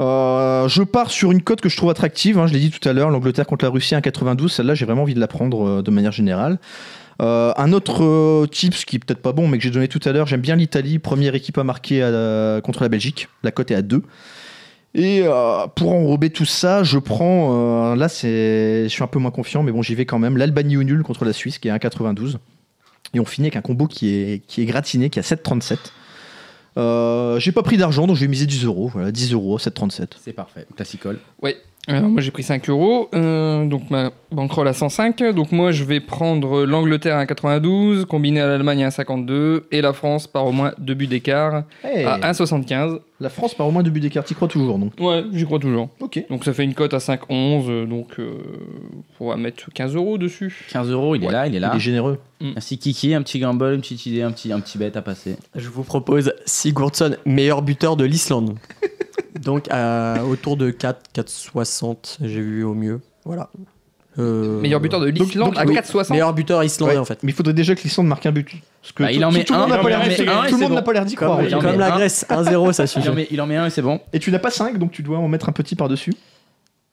Euh, je pars sur une cote que je trouve attractive. hein, je l'ai dit tout à l'heure, l'Angleterre contre la Russie 1,92. Celle-là, j'ai vraiment envie de la prendre euh, de manière générale. Un autre euh, tips qui est peut-être pas bon, mais que j'ai donné tout à l'heure, j'aime bien l'Italie, première équipe à marquer contre la Belgique. La cote est à 2. Et pour enrober tout ça, je prends. là, je suis un peu moins confiant, mais bon, j'y vais quand même. L'Albanie au nul contre la Suisse, qui est à 1,92. Et on finit avec un combo qui est, qui est gratiné, qui est à 7,37. Euh, j'ai pas pris d'argent, donc je vais miser 10 euros. Voilà, 10 euros, 7,37. C'est parfait. Classicole. Alors moi j'ai pris 5 euros, euh, donc ma bankroll à 105. Donc moi je vais prendre l'Angleterre à 92, combiné à l'Allemagne à 52 et la France par au moins 2 buts d'écart Hey, à 1,75. La France par au moins deux buts d'écart, t'y crois toujours, donc. Ouais, j'y crois toujours. Ok. Donc ça fait une cote à 5,11, euh, donc euh, on va mettre 15 euros dessus. 15 euros, il est Ouais. là, il est là. Il est généreux. Merci Kiki, un petit gamble, une petite idée, un petit, un petit bet à passer. Je vous propose Sigurdsson, meilleur buteur de l'Islande. Donc à- autour de 4, 4,60, j'ai vu au mieux. Voilà. Euh, Meilleur buteur de l'Islande à oui, 4,60. Meilleur buteur islandais Ouais, en fait. Mais il faudrait déjà que l'Islande marque un but. Parce que Bah, il tout, en met tout le un, tout le monde n'a pas l'air d'y croire. Comme, la un. Grèce, 1-0 ça Il en suffit. met, il en met un et c'est bon. Et tu n'as pas 5, donc tu dois en mettre un petit par-dessus.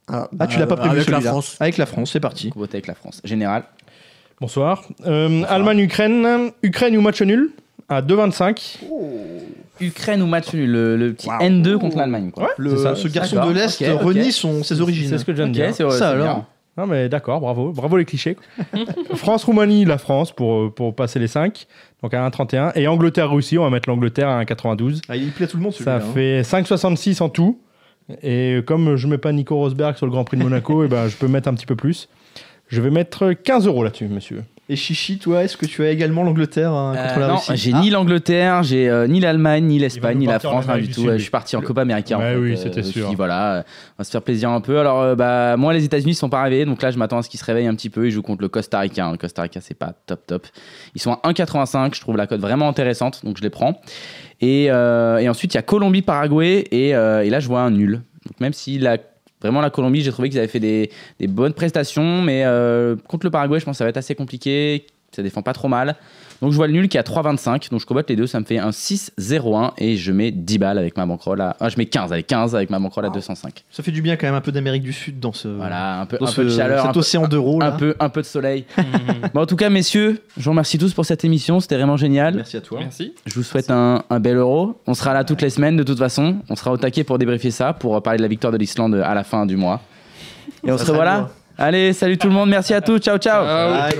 Ah, Ah, tu l'as pas bah, prévu avec la. France. Avec la France, c'est parti. Voter avec la France. Général. Bonsoir. Euh, Allemagne-Ukraine. Ukraine ou match nul? À 2,25. Ukraine ou match nul, le, le petit Waouh. N2 contre l'Allemagne. Quoi. Le- C'est ça. ce garçon D'accord, de l'Est ok, ok. renie son, ses origines. C'est ce que je viens de Ok, dire. c'est Ça c'est alors. bien. Non mais d'accord, bravo, bravo les clichés. France-Roumanie, la France pour, pour passer les 5, donc à 1,31. Et Angleterre-Russie, on va mettre l'Angleterre à 1,92. Ah, il plaît à tout le monde Ça celui-là. hein. fait 5,66 en tout. Et comme je mets pas Nico Rosberg sur le Grand Prix de Monaco, et ben je peux mettre un petit peu plus. Je vais mettre 15 euros là-dessus, monsieur. Et Chichi, toi, est-ce que tu as également l'Angleterre hein, contre Euh, la non, Russie j'ai Ah, ni l'Angleterre, j'ai euh, ni l'Allemagne, ni l'Espagne, ni la France, rien du tout. Ouais, je suis parti en Copa América. en Ouais, fait, oui, euh, c'était sûr. dit, voilà, euh, on va se faire plaisir un peu. Alors, euh, bah, moi, les États-Unis sont pas arrivés, donc là, je m'attends à ce qu'ils se réveillent un petit peu. Ils jouent contre le Costa Rica. Le Costa Rica, c'est pas top top. Ils sont à 1,85. Je trouve la cote vraiment intéressante, donc je les prends. Et, euh, et ensuite, il y a Colombie-Paraguay, et, euh, et là, je vois un nul. Donc, même si la Vraiment, la Colombie, j'ai trouvé qu'ils avaient fait des, bonnes prestations, mais euh, contre le Paraguay, je pense que ça va être assez compliqué. Ça défend pas trop mal. Donc, je vois le nul qui est à 3,25. Donc, je combatte les deux. Ça me fait un 6-0-1 et je mets 10 balles avec ma bankroll à. Ah, je mets 15, allez, 15 avec ma bankroll à 205. Ça fait du bien quand même un peu d'Amérique du Sud dans ce, Voilà, un peu, dans un ce- peu de chaleur, cet un peu, océan d'euros. un, peu, un peu de soleil. bon, en tout cas, messieurs, je vous remercie tous pour cette émission. C'était vraiment génial. Merci à toi. Merci. Je vous souhaite un, un bel euro. On sera là toutes les semaines de toute façon. On sera au taquet pour débriefer ça, pour parler de la victoire de l'Islande à la fin du mois. Et on Ça se revoit là. Allez, salut tout le monde. Merci à tous. Ciao, ciao. Ah, Bye.